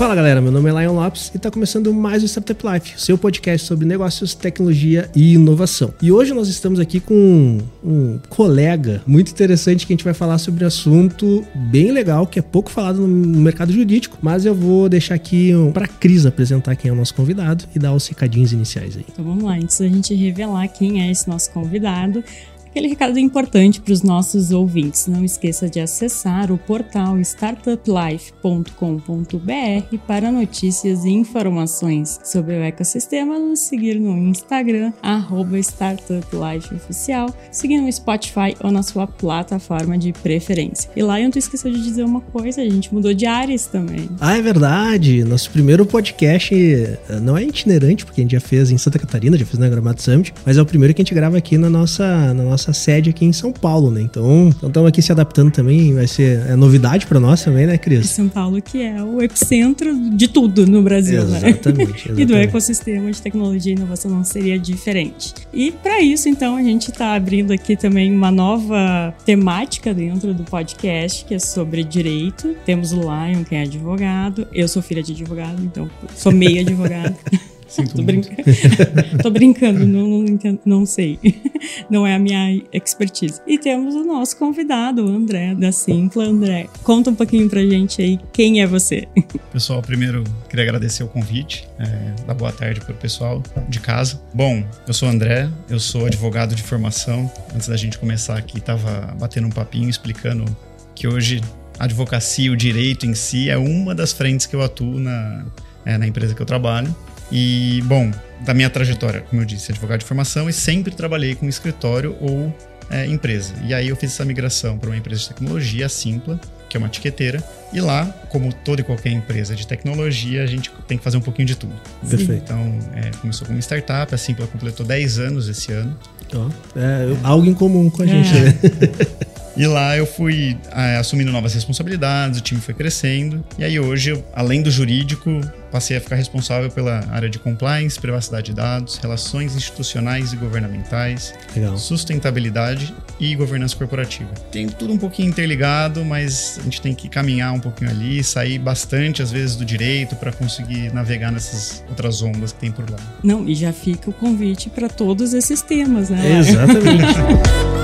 Fala galera, meu nome é Lion Lopes e está começando mais o Startup Life, seu podcast sobre negócios, tecnologia e inovação. E hoje nós estamos aqui com um colega muito interessante que a gente vai falar sobre um assunto bem legal, que é pouco falado no mercado jurídico, mas eu vou deixar aqui para a Cris apresentar quem é o nosso convidado e dar os recadinhos iniciais aí. Então vamos lá, antes da gente revelar quem é esse nosso convidado, Aquele recado importante para os nossos ouvintes. Não esqueça de acessar o portal startuplife.com.br para notícias e informações sobre o ecossistema. Nos seguir no Instagram, startuplifeoficial, seguir no Spotify ou na sua plataforma de preferência. E lá eu esqueceu de dizer uma coisa, a gente mudou de áreas também. Ah, é verdade. Nosso primeiro podcast eh, não é itinerante, porque a gente já fez em Santa Catarina, já fez na Gramado Summit, mas é o primeiro que a gente grava aqui na nossa, na nossa nossa sede aqui em São Paulo, né? Então, estamos então aqui se adaptando também, vai ser é novidade para nós também, né, Cris? São Paulo que é o epicentro de tudo no Brasil, exatamente, né? Exatamente. e do ecossistema de tecnologia e inovação não seria diferente. E para isso, então, a gente está abrindo aqui também uma nova temática dentro do podcast, que é sobre direito. Temos o Lion, que é advogado. Eu sou filha de advogado, então sou meio advogado. Sinto Tô, brinca... Tô brincando, não, não, entendo, não sei. Não é a minha expertise. E temos o nosso convidado, o André, da Simpla. André, conta um pouquinho pra gente aí quem é você. Pessoal, primeiro queria agradecer o convite, é, dar boa tarde pro pessoal de casa. Bom, eu sou o André, eu sou advogado de formação. Antes da gente começar aqui, tava batendo um papinho explicando que hoje a advocacia, o direito em si, é uma das frentes que eu atuo na, é, na empresa que eu trabalho. E, bom, da minha trajetória, como eu disse, advogado de formação e sempre trabalhei com escritório ou é, empresa. E aí eu fiz essa migração para uma empresa de tecnologia, a Simpla, que é uma etiqueteira. E lá, como toda e qualquer empresa de tecnologia, a gente tem que fazer um pouquinho de tudo. Perfeito. Então, é, começou como startup, a Simpla completou 10 anos esse ano. Oh, é, algo em comum com a gente, é. né? E lá eu fui é, assumindo novas responsabilidades, o time foi crescendo. E aí hoje, além do jurídico, passei a ficar responsável pela área de compliance, privacidade de dados, relações institucionais e governamentais, Legal. sustentabilidade e governança corporativa. Tem tudo um pouquinho interligado, mas a gente tem que caminhar um pouquinho ali, sair bastante às vezes do direito para conseguir navegar nessas outras ondas que tem por lá. Não, e já fica o convite para todos esses temas, né? Exatamente.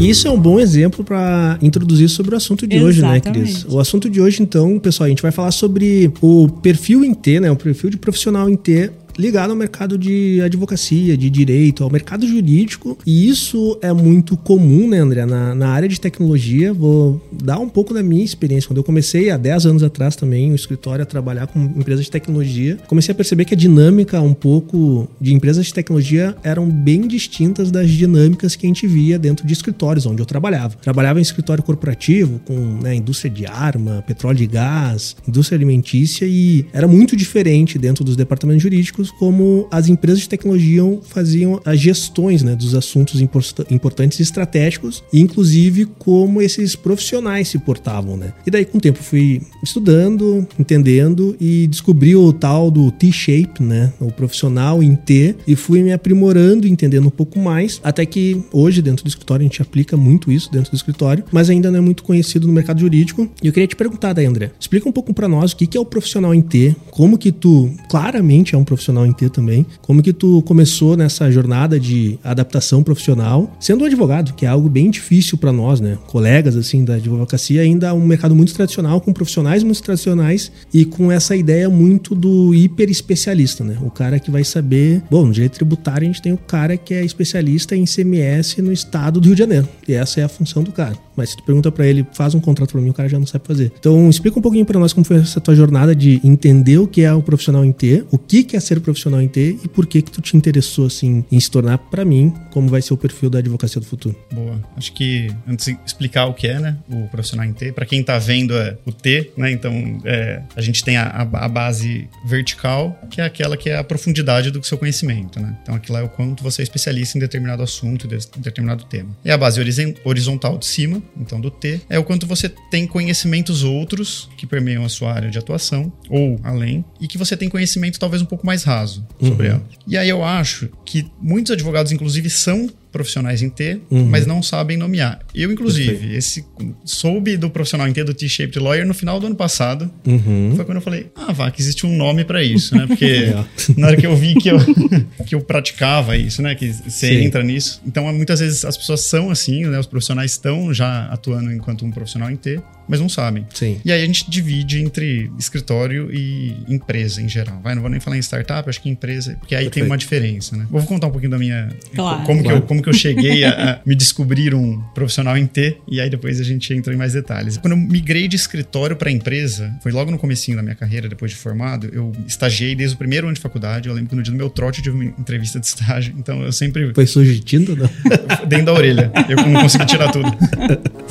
E isso é um bom exemplo para introduzir sobre o assunto de Exatamente. hoje, né, Cris? O assunto de hoje, então, pessoal, a gente vai falar sobre o perfil em T, né? O perfil de profissional em T ligado ao mercado de advocacia, de direito, ao mercado jurídico. E isso é muito comum, né, André? Na, na área de tecnologia, vou dar um pouco da minha experiência. Quando eu comecei há 10 anos atrás também, o escritório a trabalhar com empresas de tecnologia, comecei a perceber que a dinâmica um pouco de empresas de tecnologia eram bem distintas das dinâmicas que a gente via dentro de escritórios onde eu trabalhava. Trabalhava em escritório corporativo com né, indústria de arma, petróleo e gás, indústria alimentícia e era muito diferente dentro dos departamentos jurídicos como as empresas de tecnologia faziam as gestões né, dos assuntos importantes e estratégicos, e inclusive como esses profissionais se portavam. Né? E daí, com o tempo, fui estudando, entendendo e descobri o tal do T-shape, né, o profissional em T, e fui me aprimorando, entendendo um pouco mais, até que hoje, dentro do escritório, a gente aplica muito isso dentro do escritório, mas ainda não é muito conhecido no mercado jurídico. E eu queria te perguntar, daí, André, explica um pouco para nós o que é o profissional em T, como que tu claramente é um profissional profissional em T também. Como que tu começou nessa jornada de adaptação profissional, sendo um advogado, que é algo bem difícil para nós, né? Colegas assim da advocacia, ainda um mercado muito tradicional, com profissionais muito tradicionais e com essa ideia muito do hiper especialista, né? O cara que vai saber, bom, no direito tributário a gente tem o cara que é especialista em CMS no estado do Rio de Janeiro. E essa é a função do cara. Mas se tu pergunta para ele, faz um contrato para mim, o cara já não sabe fazer. Então, explica um pouquinho para nós como foi essa tua jornada de entender o que é o profissional em T, o que que é ser profissional em T e por que que tu te interessou assim em se tornar para mim como vai ser o perfil da advocacia do futuro. Boa. Acho que antes de explicar o que é, né, o profissional em T, para quem tá vendo é o T, né? Então é, a gente tem a, a, base vertical, que é aquela que é a profundidade do seu conhecimento, né? Então aquilo é o quanto você é especialista em determinado assunto, em determinado tema. E a base horizontal de cima, então do T, é o quanto você tem conhecimentos outros que permeiam a sua área de atuação ou além e que você tem conhecimento talvez um pouco mais raso sobre uhum. ela. E aí eu acho que muitos advogados, inclusive, são profissionais em T, uhum. mas não sabem nomear. Eu, inclusive, esse soube do profissional em T do T-Shaped Lawyer no final do ano passado. Uhum. Foi quando eu falei, ah, vá, que existe um nome para isso, né? Porque é. na hora que eu vi que eu, que eu praticava isso, né? Que você Sim. entra nisso. Então, muitas vezes as pessoas são assim, né? Os profissionais estão já atuando enquanto um profissional em T, mas não sabem. Sim. E aí a gente divide entre escritório e empresa em geral. Vai, não vou nem falar em startup, acho que empresa, porque aí Perfeito. tem uma diferença, né? Vou contar um pouquinho da minha... Claro. Como, claro. Que eu, como que eu cheguei a, a me descobrir um profissional em T, e aí depois a gente entra em mais detalhes. Quando eu migrei de escritório para empresa, foi logo no comecinho da minha carreira, depois de formado, eu estagiei desde o primeiro ano de faculdade. Eu lembro que no dia do meu trote eu tive uma entrevista de estágio, então eu sempre... Foi sujo de tinta, não? Dentro da orelha. Eu não consegui tirar tudo.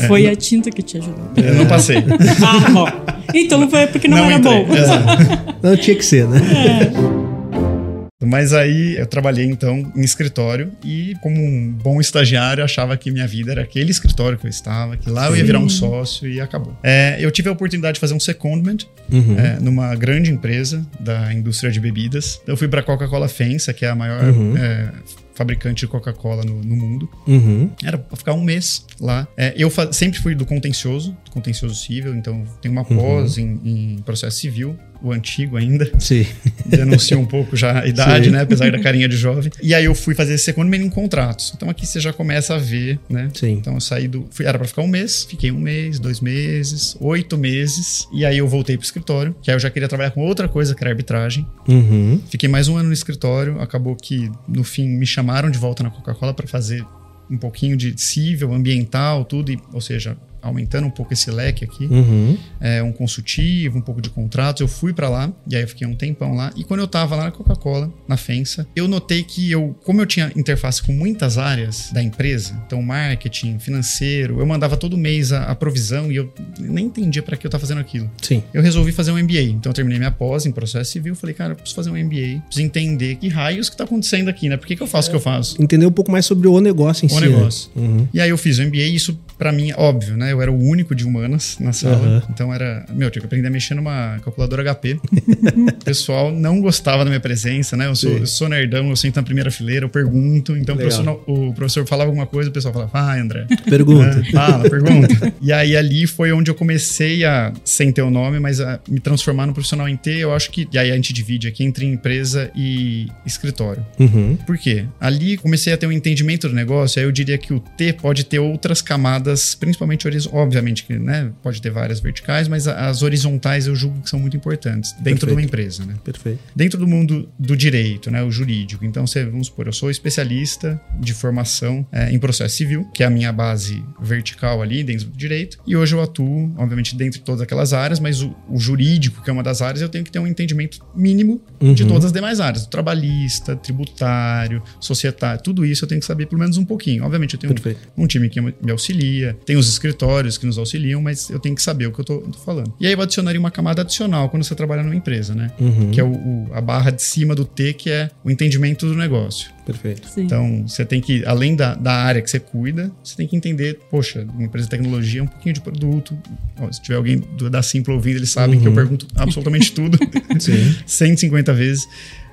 Foi é, a tinta que te ajudou. Eu não passei. Ah, bom. Então foi porque não, não era entrei. bom. É. Não tinha que ser, né? É. Mas aí eu trabalhei então em escritório e, como um bom estagiário, achava que minha vida era aquele escritório que eu estava, que lá Sim. eu ia virar um sócio e acabou. É, eu tive a oportunidade de fazer um secondment uhum. é, numa grande empresa da indústria de bebidas. Eu fui para a Coca-Cola FENSA, que é a maior uhum. é, fabricante de Coca-Cola no, no, mundo. Uhum. Era pra ficar um mês lá. É, eu sempre fui do contencioso, do contencioso civil, então tenho uma pós uhum. em, em processo civil o antigo ainda. Sim. Denuncia um pouco já a idade, Sim. né? Apesar da carinha de jovem. E aí eu fui fazer esse segundo mês em contratos. Então aqui você já começa a ver, né? Sim. Então eu saí do. Fui, era pra ficar um mês, fiquei um mês, dois meses, oito meses. E aí eu voltei pro escritório, que aí eu já queria trabalhar com outra coisa, que era arbitragem. Uhum. Fiquei mais um ano no escritório. Acabou que, no fim, me chamaram de volta na Coca-Cola para fazer um pouquinho de civil, ambiental, tudo, e, ou seja, aumentando um pouco esse leque aqui, uhum. é, um consultivo, um pouco de contratos. Eu fui para lá e aí eu fiquei um tempão lá. E quando eu tava lá na Coca-Cola, na Fensa, eu notei que eu, como eu tinha interface com muitas áreas da empresa, então marketing, financeiro, eu mandava todo mês a, a provisão e eu nem entendia para que eu tava fazendo aquilo. Sim. Eu resolvi fazer um MBA. Então eu terminei minha pós em processo civil, falei, cara, eu preciso fazer um MBA, preciso entender que raios que tá acontecendo aqui, né? Por que, que eu faço o é, que eu faço? Entender um pouco mais sobre o negócio em o si. O né? negócio. Né? Uhum. E aí eu fiz o MBA e isso para mim óbvio, né? Eu era o único de humanas na sala. Uhum. Então era. Meu, tinha que aprender a mexer numa calculadora HP. o pessoal não gostava da minha presença, né? Eu sou, eu sou nerdão, eu sento na primeira fileira, eu pergunto. Então o professor, o professor, falava alguma coisa, o pessoal falava, ah, André. Pergunta. É, fala, pergunta. e aí ali foi onde eu comecei a, sem ter o nome, mas a me transformar no profissional em T. Eu acho que. E aí a gente divide aqui entre empresa e escritório. Uhum. Por quê? Ali comecei a ter um entendimento do negócio, aí eu diria que o T pode ter outras camadas, principalmente obviamente que né, pode ter várias verticais, mas as horizontais eu julgo que são muito importantes dentro Perfeito. de uma empresa, né? Perfeito. Dentro do mundo do direito, né, o jurídico. Então, você, vamos supor, eu sou especialista de formação é, em processo civil, que é a minha base vertical ali dentro do direito, e hoje eu atuo, obviamente, dentro de todas aquelas áreas, mas o, o jurídico, que é uma das áreas, eu tenho que ter um entendimento mínimo uhum. de todas as demais áreas, trabalhista, tributário, societário, tudo isso eu tenho que saber pelo menos um pouquinho. Obviamente, eu tenho um, um time que me auxilia, tem os escritórios que nos auxiliam, mas eu tenho que saber o que eu tô, tô falando. E aí eu adicionaria uma camada adicional quando você trabalha numa empresa, né? Uhum. Que é o, o, a barra de cima do T, que é o entendimento do negócio. Perfeito. Sim. Então, você tem que, além da, da área que você cuida, você tem que entender, poxa, uma empresa de tecnologia é um pouquinho de produto. Ó, se tiver alguém do, da Simple ouvindo, eles sabem uhum. que eu pergunto absolutamente tudo. Sim. 150 vezes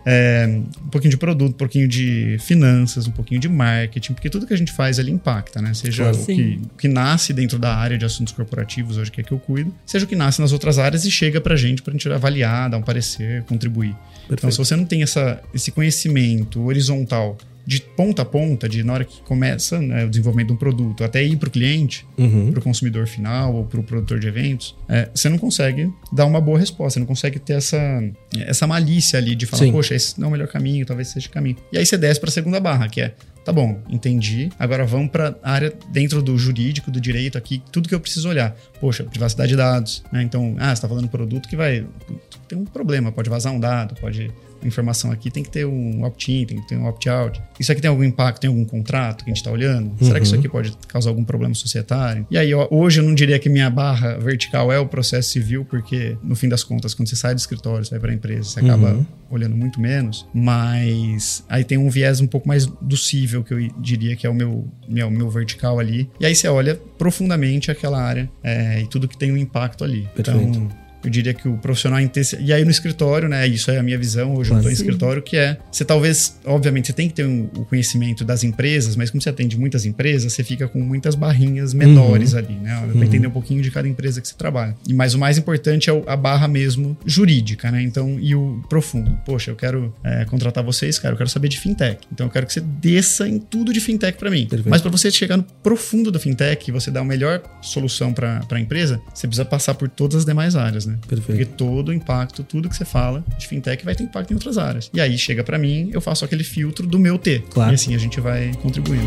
é, um pouquinho de produto, um pouquinho de finanças, um pouquinho de marketing, porque tudo que a gente faz ali impacta, né? Seja o que, o que, nasce dentro da área de assuntos corporativos, hoje que é que eu cuido, seja o que nasce nas outras áreas e chega pra gente, pra gente avaliar, dar um parecer, contribuir. Perfeito. Então, se você não tem essa, esse conhecimento horizontal de ponta a ponta, de na hora que começa né, o desenvolvimento de um produto até ir para o cliente, uhum. para o consumidor final ou para o produtor de eventos, é, você não consegue dar uma boa resposta, você não consegue ter essa, essa malícia ali de falar, Sim. poxa, esse não é o melhor caminho, talvez seja o caminho. E aí você desce para a segunda barra, que é tá bom, entendi. Agora vamos para a área dentro do jurídico, do direito aqui, tudo que eu preciso olhar. Poxa, privacidade de dados, né? Então, ah, você está falando produto que vai tem um problema, pode vazar um dado, pode informação aqui tem que ter um opt-in, tem que ter um opt-out. Isso aqui tem algum impacto, tem algum contrato que a gente está olhando? Uhum. Será que isso uhum. aqui pode causar algum problema societário? E aí, hoje eu não diria que minha barra vertical é o processo civil, porque no fim das contas, quando você sai do escritório, você vai para a empresa, você acaba uhum. olhando muito menos, mas aí tem um viés um pouco mais do cível, que eu diria que é o meu, meu, meu vertical ali. E aí você olha profundamente aquela área é, e tudo que tem um impacto ali. Perfeito. Então, eu diria que o profissional. E aí no escritório, né? Isso é a minha visão. Hoje eu estou em escritório, que é. Você talvez, obviamente, você tem que ter um, o conhecimento das empresas, mas como você atende muitas empresas, você fica com muitas barrinhas menores uhum. ali, né? Uhum. entender um pouquinho de cada empresa que você trabalha. E, mas o mais importante é a barra mesmo jurídica, né? Então, e o profundo. Poxa, eu quero é, contratar vocês, cara, eu quero saber de fintech. Então eu quero que você desça em tudo de fintech para mim. Perfeito. Mas para você chegar no profundo do fintech e você dar a melhor solução para a empresa, você precisa passar por todas as demais áreas, né? Perfeito. Porque todo o impacto, tudo que você fala de fintech vai ter impacto em outras áreas. E aí chega para mim, eu faço aquele filtro do meu T. Claro. E assim a gente vai contribuindo.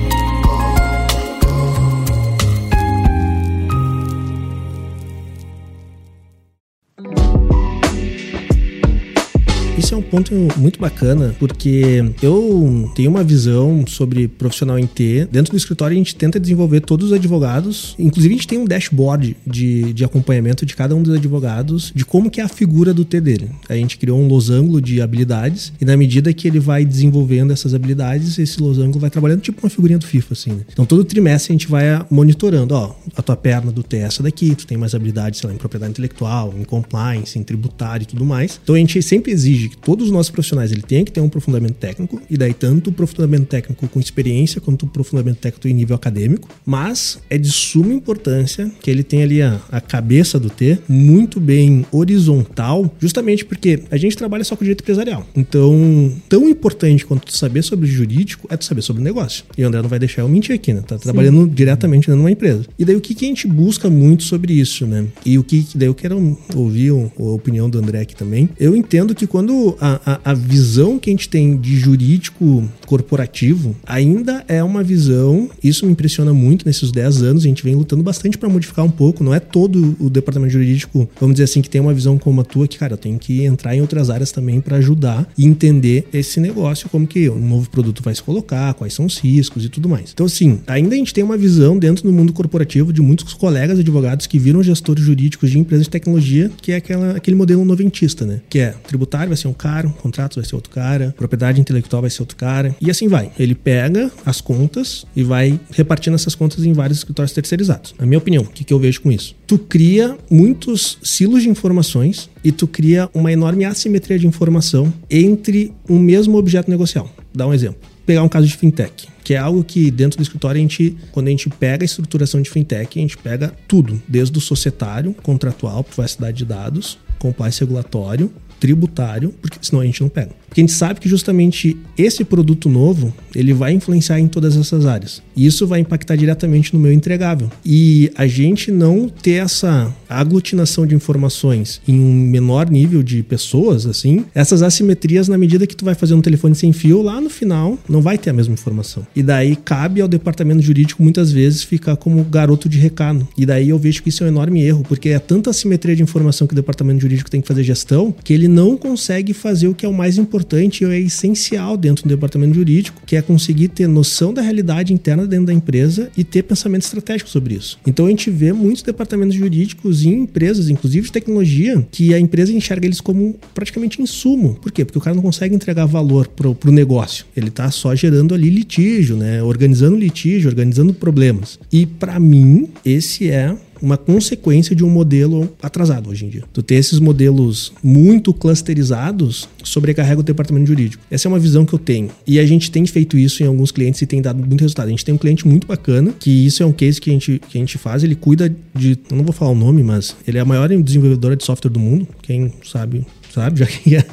Isso é um ponto muito bacana, porque eu tenho uma visão sobre profissional em T. Dentro do escritório, a gente tenta desenvolver todos os advogados. Inclusive, a gente tem um dashboard de, de acompanhamento de cada um dos advogados, de como que é a figura do T dele. A gente criou um losango de habilidades, e na medida que ele vai desenvolvendo essas habilidades, esse losango vai trabalhando tipo uma figurinha do FIFA, assim. Né? Então, todo trimestre a gente vai monitorando, ó, a tua perna do T é essa daqui, tu tem mais habilidades, sei lá, em propriedade intelectual, em compliance, em tributário e tudo mais. Então, a gente sempre exige que todos os nossos profissionais ele tem que ter um aprofundamento técnico, e daí tanto o aprofundamento técnico com experiência quanto o aprofundamento técnico em nível acadêmico, mas é de suma importância que ele tenha ali a, a cabeça do T muito bem horizontal, justamente porque a gente trabalha só com direito empresarial. Então, tão importante quanto tu saber sobre o jurídico é tu saber sobre o negócio. E o André não vai deixar eu mentir aqui, né? Tá Sim. trabalhando diretamente dentro de uma empresa. E daí o que, que a gente busca muito sobre isso, né? E o que daí eu quero ouvir a opinião do André aqui também. Eu entendo que quando a, a, a, visão que a gente tem de jurídico corporativo ainda é uma visão, isso me impressiona muito nesses 10 anos, a gente vem lutando bastante para modificar um pouco, não é todo o departamento jurídico, vamos dizer assim, que tem uma visão como a tua, que, cara, eu tenho que entrar em outras áreas também para ajudar e entender esse negócio, como que um novo produto vai se colocar, quais são os riscos e tudo mais. Então, assim, ainda a gente tem uma visão dentro do mundo corporativo de muitos colegas advogados que viram gestores jurídicos de empresas de tecnologia, que é aquela, aquele modelo noventista, né? Que é tributário vai ser um cara, contratos vai ser outro cara, propriedade intelectual vai ser outro cara, e assim vai. Ele pega as contas e vai repartindo essas contas em vários escritórios terceirizados. Na minha opinião, o que, que eu vejo com isso? Tu cria muitos silos de informações e tu cria uma enorme assimetria de informação entre um mesmo objeto negocial. Dá um exemplo. Pegar um caso de fintech que é algo que dentro do escritório a gente, quando a gente pega a estruturação de fintech, a gente pega tudo, desde o societário, contratual, privacidade de dados, compliance regulatório, tributário, porque senão a gente não pega. Porque a gente sabe que justamente esse produto novo, ele vai influenciar em todas essas áreas. E isso vai impactar diretamente no meu entregável. E a gente não ter essa aglutinação de informações em um menor nível de pessoas, assim, essas assimetrias na medida que tu vai fazer um telefone sem fio, lá no final não vai ter a mesma informação. E daí cabe ao departamento jurídico muitas vezes ficar como garoto de recado. E daí eu vejo que isso é um enorme erro, porque é tanta assimetria de informação que o departamento jurídico tem que fazer gestão, que ele não consegue fazer o que é o mais importante e é essencial dentro do departamento jurídico, que é conseguir ter noção da realidade interna dentro da empresa e ter pensamento estratégico sobre isso. Então a gente vê muitos departamentos jurídicos em empresas, inclusive de tecnologia, que a empresa enxerga eles como praticamente insumo. Por quê? Porque o cara não consegue entregar valor pro, pro negócio. Ele está só gerando ali litígio, né? Organizando litígio, organizando problemas. E para mim, esse é uma consequência de um modelo atrasado hoje em dia. Tu ter esses modelos muito clusterizados sobrecarrega o departamento jurídico. Essa é uma visão que eu tenho. E a gente tem feito isso em alguns clientes e tem dado muito resultado. A gente tem um cliente muito bacana, que isso é um case que a gente, que a gente faz, ele cuida de, eu não vou falar o nome, mas ele é a maior desenvolvedora de software do mundo. Quem sabe sabe? Já que é.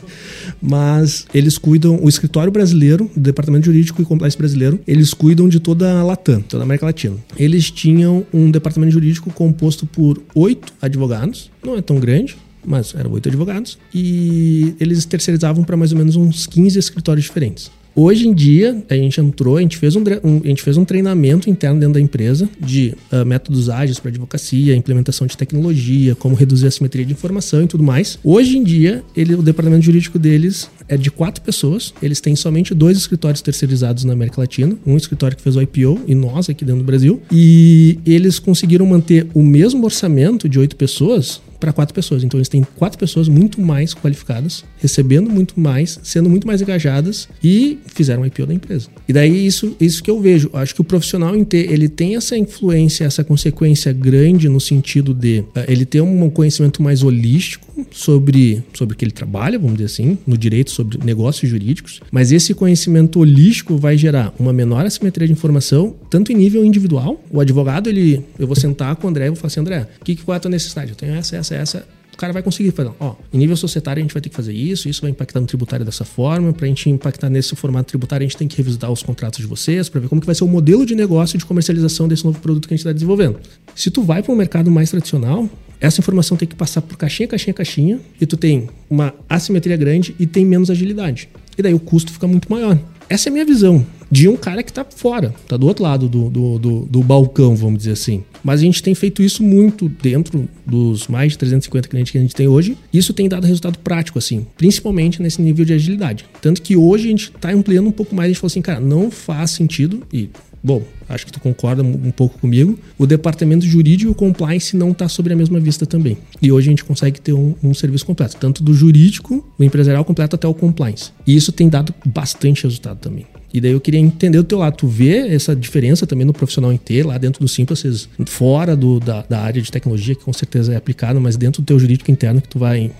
Mas eles cuidam, o escritório brasileiro, o departamento jurídico e compliance brasileiro, eles cuidam de toda a Latam, toda a América Latina. Eles tinham um departamento jurídico composto por oito advogados, não é tão grande, mas eram oito advogados, e eles terceirizavam para mais ou menos uns 15 escritórios diferentes. Hoje em dia, a gente entrou, a gente fez um, um a gente fez um treinamento interno dentro da empresa de uh, métodos ágeis para advocacia, implementação de tecnologia, como reduzir a simetria de informação e tudo mais. Hoje em dia, ele, o departamento jurídico deles é de quatro pessoas. Eles têm somente dois escritórios terceirizados na América Latina. Um escritório que fez o IPO e nós aqui dentro do Brasil. E eles conseguiram manter o mesmo orçamento de oito pessoas para quatro pessoas. Então eles têm quatro pessoas muito mais qualificadas, recebendo muito mais, sendo muito mais engajadas e fizeram o IPO da empresa. E daí isso, isso que eu vejo. Acho que o profissional ele tem essa influência, essa consequência grande no sentido de uh, ele ter um conhecimento mais holístico sobre, sobre o que ele trabalha, vamos dizer assim, no direito sobre negócios jurídicos, mas esse conhecimento holístico vai gerar uma menor assimetria de informação, tanto em nível individual. O advogado, ele, eu vou sentar com o André e vou falar assim, André, o que, qual é a tua necessidade? Eu tenho essa, essa, essa o cara vai conseguir fazer, ó, em nível societário a gente vai ter que fazer isso, isso vai impactar no tributário dessa forma, para a gente impactar nesse formato tributário a gente tem que revisitar os contratos de vocês, para ver como que vai ser o modelo de negócio de comercialização desse novo produto que a gente está desenvolvendo. Se tu vai para um mercado mais tradicional, essa informação tem que passar por caixinha, caixinha, caixinha, e tu tem uma assimetria grande e tem menos agilidade. E daí o custo fica muito maior. Essa é a minha visão de um cara que está fora, está do outro lado do, do, do, do, balcão, vamos dizer assim. Mas a gente tem feito isso muito dentro dos mais de 350 clientes que a gente tem hoje. Isso tem dado resultado prático, assim, principalmente nesse nível de agilidade. Tanto que hoje a gente está ampliando um pouco mais. A gente falou assim, cara, não faz sentido, e Bom, acho que tu concorda um pouco comigo. O departamento jurídico e o compliance não está sobre a mesma vista também. E hoje a gente consegue ter um, um, serviço completo, tanto do jurídico, do empresarial completo até o compliance. E isso tem dado bastante resultado também. E daí eu queria entender do teu lado. Tu vê essa diferença também no profissional inteiro, lá dentro do Simples, fora do, da, da, área de tecnologia, que com certeza é aplicada, mas dentro do teu jurídico interno que tu vai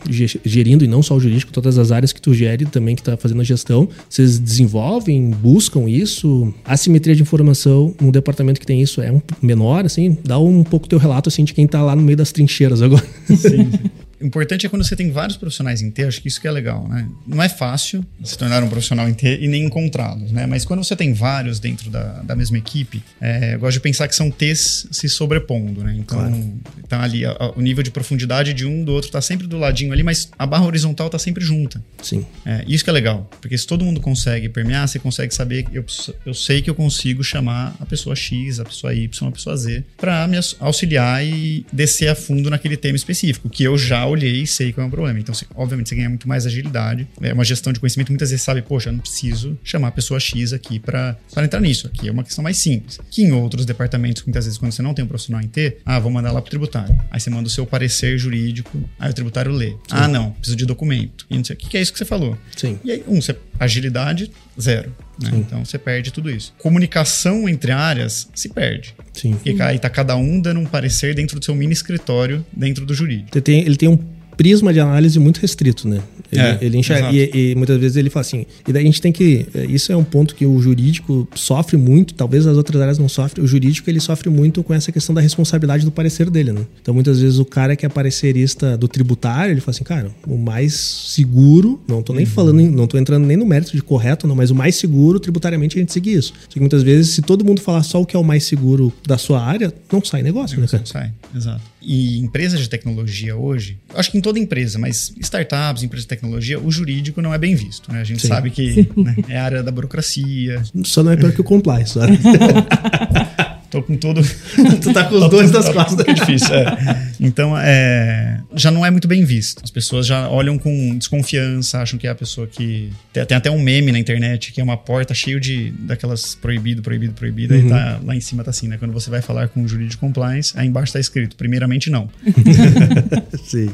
gerindo, e não só o jurídico, todas as áreas que tu gere também, que tá fazendo a gestão, vocês desenvolvem, buscam isso? A simetria de informação no departamento que tem isso é um menor, assim? Dá um pouco teu relato, assim, de quem tá lá no meio das trincheiras agora. Sim. O importante é quando você tem vários profissionais em T, acho que isso que é legal, né? Não é fácil se tornar um profissional em T e nem encontrá-los, né? Mas quando você tem vários dentro da, da mesma equipe, é, eu gosto de pensar que são T's se sobrepondo, né? Então, claro. tá ali, a, a, o nível de profundidade de um do outro tá sempre do ladinho ali, mas a barra horizontal tá sempre junta. Sim. É, isso que é legal, porque se todo mundo consegue permear, você consegue saber, eu, eu sei que eu consigo chamar a pessoa X, a pessoa Y, a pessoa Z, para me auxiliar e descer a fundo naquele tema específico, que eu já olhei e sei qual é o problema. Então, você, obviamente, você ganha muito mais agilidade. É uma gestão de conhecimento. Muitas vezes sabe, poxa, eu não preciso chamar a pessoa X aqui para entrar nisso. Aqui é uma questão mais simples. Que em outros departamentos, muitas vezes, quando você não tem um profissional em T, ah, vou mandar lá pro tributário. Aí você manda o seu parecer jurídico, aí o tributário lê. Sim. Ah, não, preciso de documento. E não sei o que, que é isso que você falou. Sim. E aí, um, você, agilidade, zero. Né? Então você perde tudo isso. Comunicação entre áreas se perde. Sim. Porque aí tá cada um dando um parecer dentro do seu mini escritório, dentro do jurídico. Ele tem, ele tem um prisma de análise muito restrito, né? Ele, é, ele enxerga, e, e, muitas vezes ele fala assim, e daí a gente tem que, é, isso é um ponto que o jurídico sofre muito, talvez as outras áreas não sofrem, o jurídico ele sofre muito com essa questão da responsabilidade do parecer dele, né? Então muitas vezes o cara que é parecerista do tributário, ele fala assim, cara, o mais seguro, não tô nem uhum. falando, não tô entrando nem no mérito de correto, não, mas o mais seguro tributariamente a gente seguir isso. Só que muitas vezes se todo mundo falar só o que é o mais seguro da sua área, não sai negócio, né, cara? Não sai, exato. E empresas de tecnologia hoje, acho que em toda empresa, mas startups, empresas de tecnologia, o jurídico não é bem visto. Né? A gente Sim. sabe que né, é a área da burocracia. Só não é pior que o compliance, sabe? Tô com todo. tu tá com os dois das costas. É difícil, é. Então, é, já não é muito bem visto. As pessoas já olham com desconfiança, acham que é a pessoa que. Tem, tem até um meme na internet que é uma porta cheio de daquelas proibido, proibido, proibido. Uhum. Aí tá, lá em cima tá assim, né? Quando você vai falar com o jurídico compliance, aí embaixo tá escrito, primeiramente não. Sim.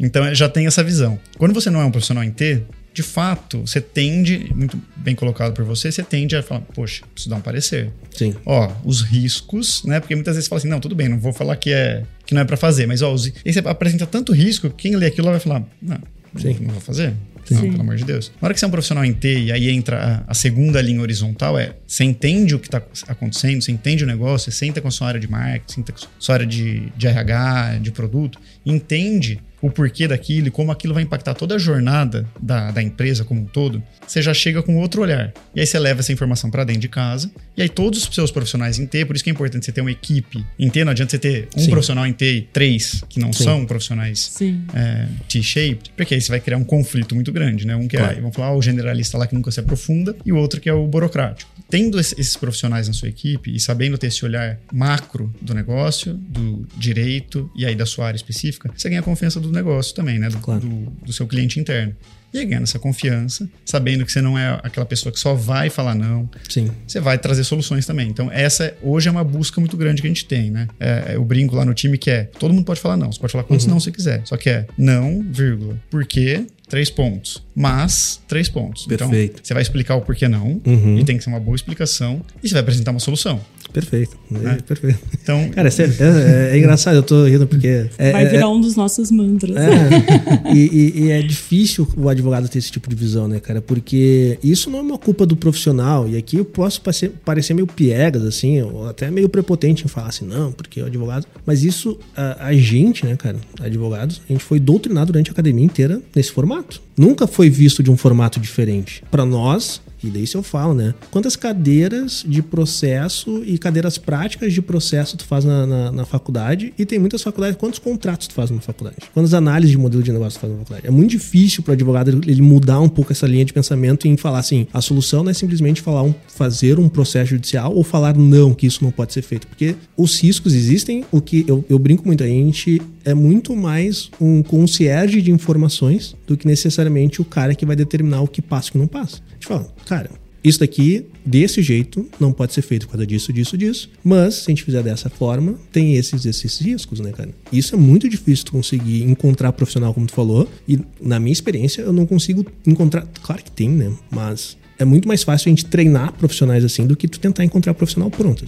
Então já tem essa visão. Quando você não é um profissional em T, de fato, você tende, muito bem colocado por você, você tende a falar, poxa, preciso dar um parecer. Sim. Ó, os riscos, né? Porque muitas vezes você fala assim, não, tudo bem, não vou falar que é que não é para fazer, mas ó, os, aí você apresenta tanto risco, quem lê aquilo vai falar, não, Sim. não vou fazer. Sim. Não, pelo amor de Deus. Na hora que você é um profissional em T e aí entra a, a segunda linha horizontal, é você entende o que está acontecendo, você entende o negócio, você senta com a sua área de marketing, senta com a sua área de, de RH, de produto, entende o porquê daquilo e como aquilo vai impactar toda a jornada da, da empresa como um todo, você já chega com outro olhar. E aí você leva essa informação para dentro de casa, e aí todos os seus profissionais em T, por isso que é importante você ter uma equipe em T, não adianta você ter um Sim. profissional em T e três que não Sim. são profissionais é, T-shaped, porque aí você vai criar um conflito muito grande, né? Um que é, claro. vamos falar, o generalista lá que nunca se aprofunda, e o outro que é o burocrático. Tendo esses profissionais na sua equipe e sabendo ter esse olhar macro do negócio, do direito e aí da sua área específica, você ganha a confiança do negócio também, né? Do, claro. do, do seu cliente interno. E aí, ganhando essa confiança, sabendo que você não é aquela pessoa que só vai falar não. Sim. Você vai trazer soluções também. Então, essa hoje é uma busca muito grande que a gente tem, né? É, eu brinco lá no time que é: todo mundo pode falar não. Você pode falar quantos uhum. não você quiser. Só que é não, vírgula. Por quê? Três pontos. Mas, três pontos. Então, Perfeito. Então, você vai explicar o porquê não, uhum. e tem que ser uma boa explicação, e você vai apresentar uma solução. Perfeito. É, perfeito. Então, Cara, é, é, é, engraçado, eu tô rindo porque. É, vai virar um dos nossos mantras. e, e, e, é difícil o advogado ter esse tipo de visão, né, cara? Porque isso não é uma culpa do profissional, e aqui eu posso parecer, parecer meio piegas, assim, ou até meio prepotente em falar assim, não, porque o advogado. Mas isso, a, a gente, né, cara, advogados, a gente foi doutrinado durante a academia inteira nesse formato. Nunca foi visto de um formato diferente. Para nós, e daí se eu falo, né? Quantas cadeiras de processo e cadeiras práticas de processo tu faz na, na, na, faculdade? E tem muitas faculdades, quantos contratos tu faz na faculdade? Quantas análises de modelo de negócio tu faz na faculdade? É muito difícil para o advogado ele mudar um pouco essa linha de pensamento e falar assim, a solução não é simplesmente falar um, fazer um processo judicial ou falar não, que isso não pode ser feito. Porque os riscos existem, o que eu, eu brinco muito, a gente é muito mais um concierge de informações do que necessariamente o cara que vai determinar o que passa e o que não passa. A gente fala, cara, isso daqui, desse jeito, não pode ser feito por causa disso, disso, disso. Mas, se a gente fizer dessa forma, tem esses, esses riscos, né, cara? Isso é muito difícil tu conseguir encontrar profissional, como tu falou. E, na minha experiência, eu não consigo encontrar. Claro que tem, né? Mas é muito mais fácil a gente treinar profissionais assim do que tu tentar encontrar profissional pronto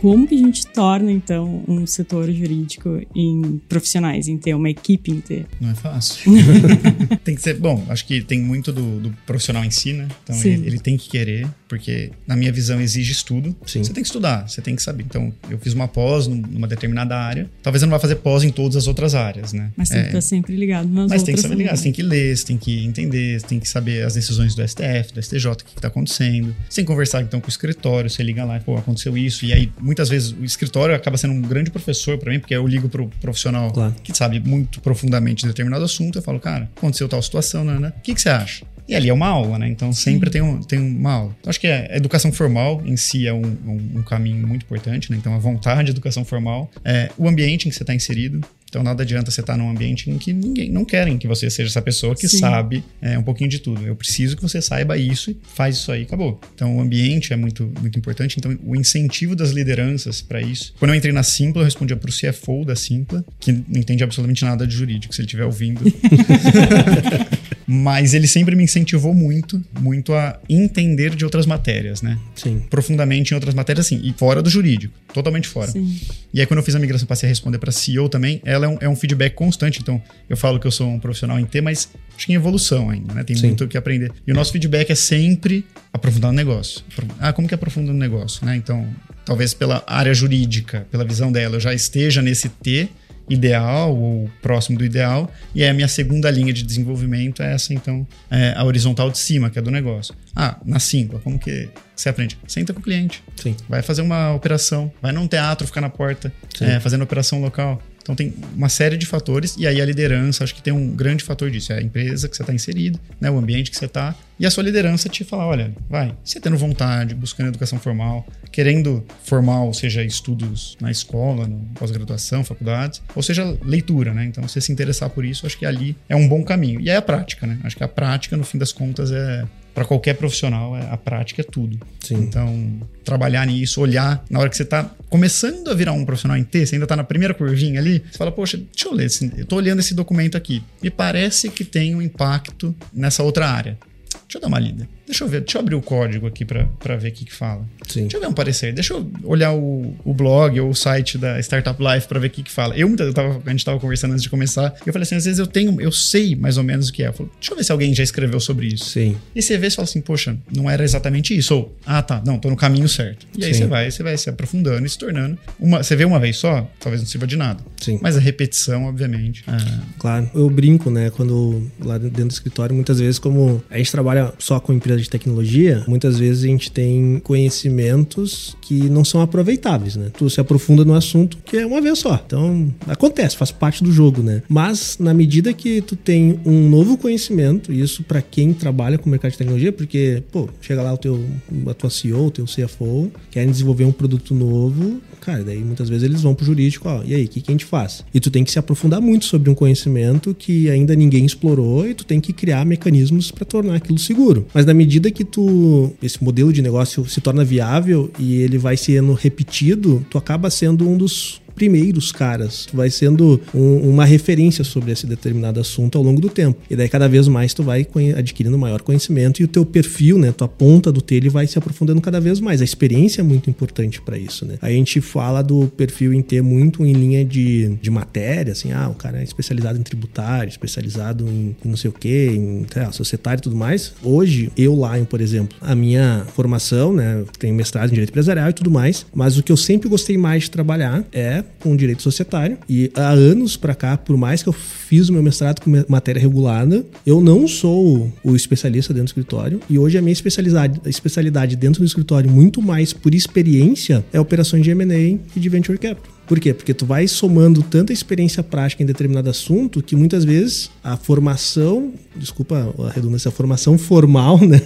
como que a gente torna, então, um setor jurídico em profissionais, em ter uma equipe em ter? Não é fácil. tem que ser, bom, acho que tem muito do, do profissional em si, né? Então ele, ele, tem que querer, porque na minha visão exige estudo. Sim. Você tem que estudar, você tem que saber. Então eu fiz uma pós numa determinada área. Talvez eu não vá fazer pós em todas as outras áreas, né? Mas tem é, que estar sempre ligado nas Mas tem que estar ligado, você tem que ler, você tem que entender, você tem que saber as decisões do STF, do STJ, o que está acontecendo. Você tem que conversar então com o escritório, você liga lá, pô, aconteceu isso, e aí muitas vezes o escritório acaba sendo um grande professor para mim, porque eu ligo pro profissional claro. que sabe muito profundamente de determinado assunto, eu falo, cara, aconteceu tal situação, né? né? O que, que você acha? E ali é uma aula, né? Então sempre tem, um, tem uma aula. Então acho que a educação formal em si é um, um, um caminho muito importante, né? Então a vontade de educação formal, é o ambiente em que você está inserido, então nada adianta você estar num ambiente em que ninguém não querem que você seja essa pessoa que Sim. sabe é, um pouquinho de tudo. Eu preciso que você saiba isso e faz isso aí, acabou. Então o ambiente é muito muito importante. Então o incentivo das lideranças para isso. Quando eu entrei na Simpla, eu respondia para o CFO da Simpla, que não entende absolutamente nada de jurídico, se ele estiver ouvindo. Mas ele sempre me incentivou muito, muito a entender de outras matérias, né? Sim. Profundamente em outras matérias, assim, e fora do jurídico, totalmente fora. Sim. E aí, quando eu fiz a migração, passei a responder para CEO também, ela é um, é um, feedback constante. Então, eu falo que eu sou um profissional em T, mas acho que em evolução ainda, né? Tem Sim. muito o que aprender. E o nosso feedback é sempre aprofundar o negócio. Ah, como que aprofunda no negócio, né? Então, talvez pela área jurídica, pela visão dela, eu já esteja nesse T ideal ou próximo do ideal. E aí a minha segunda linha de desenvolvimento é essa, então, é a horizontal de cima, que é do negócio. Ah, na Simpla, como que você aprende? Senta com o cliente. Sim. Vai fazer uma operação, vai num teatro, ficar na porta, é, fazendo operação local. Então tem uma série de fatores e aí a liderança, acho que tem um grande fator disso, é a empresa que você está inserido, né, o ambiente que você está e a sua liderança te falar, olha, vai, você tendo vontade, buscando educação formal, querendo formal, seja estudos na escola, pós-graduação, faculdades, ou seja leitura, né? Então você se interessar por isso, acho que ali é um bom caminho. E é a prática, né? Acho que a prática, no fim das contas, é para qualquer profissional, é, a prática é tudo. Sim. Então, trabalhar nisso, olhar, na hora que você está começando a virar um profissional em T, você ainda está na primeira curvinha ali, você fala, poxa, deixa eu ler, esse, eu estou olhando esse documento aqui, me parece que tem um impacto nessa outra área. Deixa eu dar uma lida. Deixa eu ver, deixa eu abrir o código aqui para ver o que, que fala. Sim. Deixa eu ver um parecer, deixa eu olhar o, o blog ou o site da Startup Life para ver o que, que fala. Eu, eu tava, a gente tava conversando antes de começar, e eu falei assim, às vezes eu tenho, eu sei mais ou menos o que é. Eu falo, deixa eu ver se alguém já escreveu sobre isso. Sim. E você vê e fala assim, poxa, não era exatamente isso. Ou, ah, tá, não, tô no caminho certo. E aí Sim. você vai, você vai se aprofundando e se tornando. Uma, você vê uma vez só, talvez não sirva de nada. Sim. Mas a repetição, obviamente. é, Claro. Eu brinco, né? Quando lá dentro do escritório, muitas vezes, como a gente trabalha só com empresa de tecnologia, muitas vezes a gente tem conhecimentos que não são aproveitáveis, né? Tu se aprofunda no assunto que é uma vez só. Então, acontece, faz parte do jogo, né? Mas na medida que tu tem um novo conhecimento, isso para quem trabalha com o mercado de tecnologia, porque, pô, chega lá o teu a tua CEO, o teu CFO, querem desenvolver um produto novo, cara, daí muitas vezes eles vão pro jurídico, ó, e aí, o que, que a gente faz? E tu tem que se aprofundar muito sobre um conhecimento que ainda ninguém explorou e tu tem que criar mecanismos para tornar aquilo seguro. Mas na medida que tu esse modelo de negócio se torna viável e ele vai sendo repetido, tu acaba sendo um dos primeiros caras. Tu vai sendo um- uma referência sobre esse determinado assunto ao longo do tempo. E daí cada vez mais tu vai adquirindo maior conhecimento e o teu perfil, né, tua ponta do T, ele vai se aprofundando cada vez mais. A experiência é muito importante para isso, né? A gente fala do perfil em T muito em linha de, de matéria, assim, ah, o cara é especializado em tributário, especializado em, em não sei o quê, em lá, societário e tudo mais. Hoje, eu, Lion, por exemplo, a minha formação, né, tenho mestrado em direito empresarial e tudo mais, mas o que eu sempre gostei mais de trabalhar é com direito societário. E há anos pra cá, por mais que eu fiz o meu mestrado com matéria regulada, eu não sou o especialista dentro do escritório. E hoje a minha especialidade, a especialidade dentro do escritório, muito mais por experiência, é operações de M&A e de venture capital. Por quê? Porque tu vai somando tanta experiência prática em determinado assunto que muitas vezes a formação, desculpa a redundância, a formação formal, né,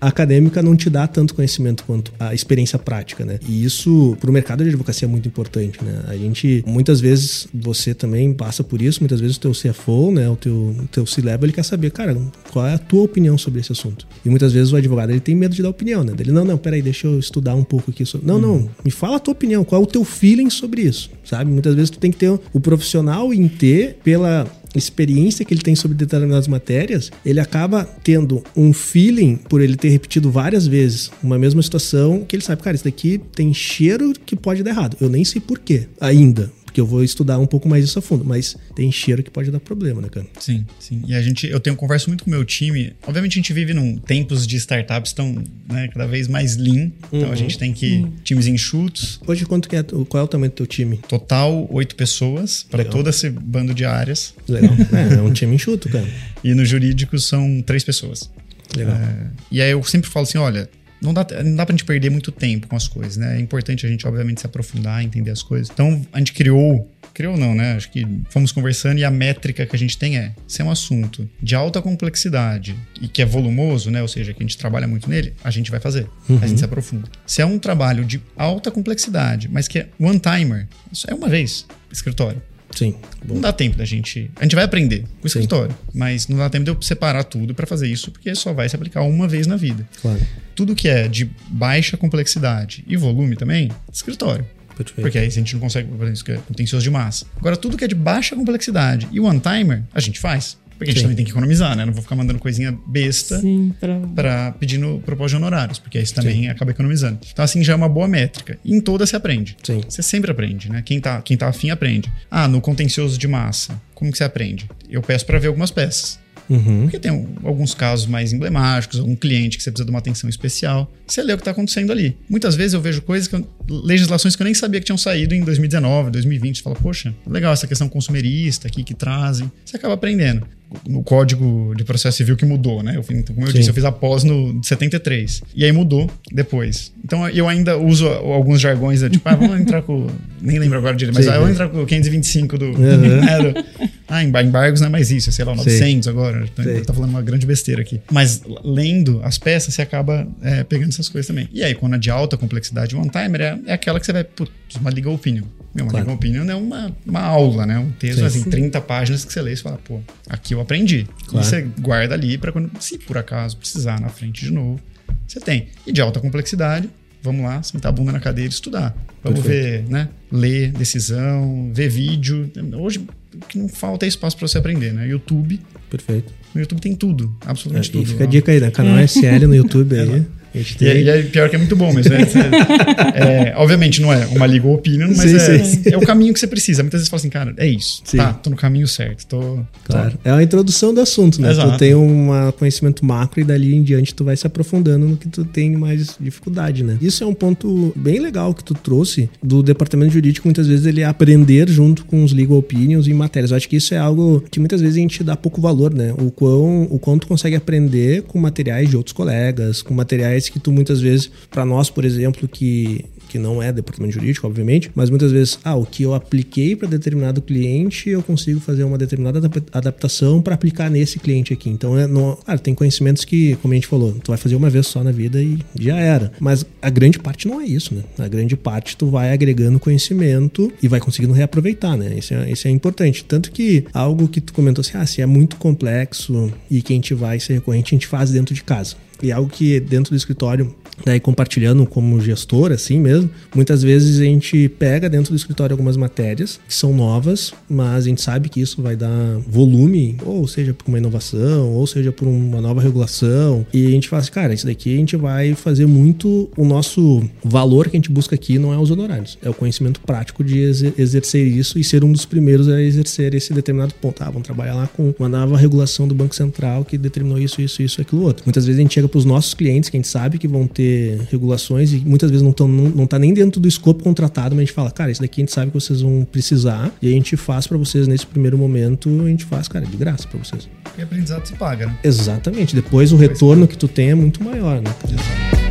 acadêmica não te dá tanto conhecimento quanto a experiência prática, né? E isso para o mercado de advocacia é muito importante, né? A gente muitas vezes você também passa por isso, muitas vezes o teu CFO, né, o teu o teu C-level, ele quer saber, cara, qual é a tua opinião sobre esse assunto? E muitas vezes o advogado ele tem medo de dar opinião, né? Ele não, não, peraí, deixa eu estudar um pouco aqui sobre. Não, não, me fala a tua opinião, qual é o teu feeling sobre isso, sabe? Muitas vezes tu tem que ter o profissional em ter pela experiência que ele tem sobre determinadas matérias, ele acaba tendo um feeling por ele ter repetido várias vezes uma mesma situação, que ele sabe, cara, isso daqui tem cheiro que pode dar errado. Eu nem sei por quê ainda, porque eu vou estudar um pouco mais isso a fundo, mas tem cheiro que pode dar problema, né, cara? Sim, sim. E a gente, eu tenho converso muito com o meu time. Obviamente a gente vive num tempos de startups tão, né, cada vez mais lean. Então a gente tem que times enxutos. Hoje, quanto que é, qual é o tamanho do teu time? Total oito pessoas para todo esse bando de áreas. Legal. é, é um time enxuto, cara. E no jurídico são três pessoas. Legal. É, e aí eu sempre falo assim, olha, não dá, não dá pra gente perder muito tempo com as coisas, né? É importante a gente, obviamente, se aprofundar, entender as coisas. Então, a gente criou, criou não, né? Acho que fomos conversando e a métrica que a gente tem é, se é um assunto de alta complexidade e que é volumoso, né? Ou seja, que a gente trabalha muito nele, a gente vai fazer. A gente se aprofunda. Se é um trabalho de alta complexidade, mas que é one timer, isso é uma vez, escritório. Sim. Bom. Não dá tempo da gente. A gente vai aprender com o Sim. escritório, mas não dá tempo de eu separar tudo pra fazer isso, porque só vai se aplicar uma vez na vida. Claro. Tudo que é de baixa complexidade e volume também, escritório. Perfeito. Porque aí a gente não consegue, por exemplo, isso que é contencioso de massa. Agora, tudo que é de baixa complexidade e one-timer, a gente faz. Porque a gente Sim. também tem que economizar, né? Não vou ficar mandando coisinha besta Sim, pra... para pedindo propósito de honorários, porque aí você também acaba economizando. Então, assim, já é uma boa métrica. E em toda se aprende. Sim. Você sempre aprende, né? Quem tá, quem tá afim aprende. Ah, no contencioso de massa, como que você aprende? Eu peço para ver algumas peças. Uhum. Porque tem alguns casos mais emblemáticos, algum cliente que você precisa de uma atenção especial. Você lê o que está acontecendo ali. Muitas vezes eu vejo coisas, que eu- legislações que eu nem sabia que tinham saído em 2019, 2020. Você fala, poxa, legal essa questão consumerista aqui que trazem. Você acaba aprendendo. No código de processo civil que mudou, né? Eu, então, como eu Sim. disse, eu fiz a pós no de 73. E aí mudou depois. Então eu ainda uso alguns jargões, né? tipo, ah, vamos entrar com. Nem lembro agora direito, mas Sim. ah, vamos entrar com o 525 do. Uhum. né, do- ah, embar- embargos não é mais isso, é, sei lá, o Sei. 900 agora. Então, Sei. tá falando uma grande besteira aqui. Mas lendo as peças, você acaba é, pegando essas coisas também. E aí, quando é de alta complexidade, one timer é, é aquela que você vai, putz, uma legal opinion. Meu, uma Claro. legal opinion é uma, uma aula, né? Um texto, Sim. assim, 30 páginas que você lê e você fala, pô, aqui eu aprendi. Claro. E você guarda ali para quando, se por acaso precisar na frente de novo, você tem. E de alta complexidade, vamos lá, sentar a bunda na cadeira e estudar. Vamos Perfeito. ver, né? Ler decisão, ver vídeo. Hoje, o que não falta é espaço para você aprender, né? YouTube. Perfeito. No YouTube tem tudo, absolutamente É, tudo. fica a dica aí, né? Canal SL no YouTube aí. E, é- e é pior que é muito bom mesmo. né? É, obviamente não é uma legal opinion, mas Sim, é, sim. é o caminho que você precisa. Muitas vezes você fala assim, cara, é isso. Sim. Tá, tô no caminho certo. Tô, Claro. É a introdução do assunto, né? Exato. Tu tem um conhecimento macro e dali em diante tu vai se aprofundando no que tu tem mais dificuldade, né? Isso é um ponto bem legal que tu trouxe do departamento jurídico. Muitas vezes ele é aprender junto com os legal opinions em matérias. Eu acho que isso é algo que muitas vezes a gente dá pouco valor, né? O quão, o quão tu consegue aprender com materiais de outros colegas, com materiais que tu muitas vezes, para nós, por exemplo, que que não é departamento jurídico, obviamente, mas muitas vezes, ah, o que eu apliquei para determinado cliente, eu consigo fazer uma determinada adap- adaptação para aplicar nesse cliente aqui. Então, é no, claro, tem conhecimentos que, como a gente falou, tu vai fazer uma vez só na vida e já era. Mas a grande parte não é isso, né? A grande parte tu vai agregando conhecimento e vai conseguindo reaproveitar, né? Isso é, isso é importante. Tanto que algo que tu comentou assim, ah, se é muito complexo e que a gente vai ser recorrente, a gente faz dentro de casa. E algo que dentro do escritório, daí compartilhando como gestor, assim mesmo, muitas vezes a gente pega dentro do escritório algumas matérias que são novas, mas a gente sabe que isso vai dar volume, ou seja, por uma inovação, ou seja, por uma nova regulação. E a gente fala assim, cara, isso daqui a gente vai fazer muito. O nosso valor que a gente busca aqui não é os honorários, é o conhecimento prático de exer- exercer isso e ser um dos primeiros a exercer esse determinado ponto. Ah, vamos trabalhar lá com uma nova regulação do Banco Central que determinou isso, isso, isso, aquilo outro. Muitas vezes a gente chega para os nossos clientes, que a gente sabe que vão ter regulações e muitas vezes não, tão, não, não tá nem dentro do escopo contratado, mas a gente fala, cara, isso daqui a gente sabe que vocês vão precisar e a gente faz para vocês nesse primeiro momento, a gente faz, cara, de graça para vocês. E aprendizado se paga, né? Exatamente. Depois o retorno que tu tem é muito maior, né? cara?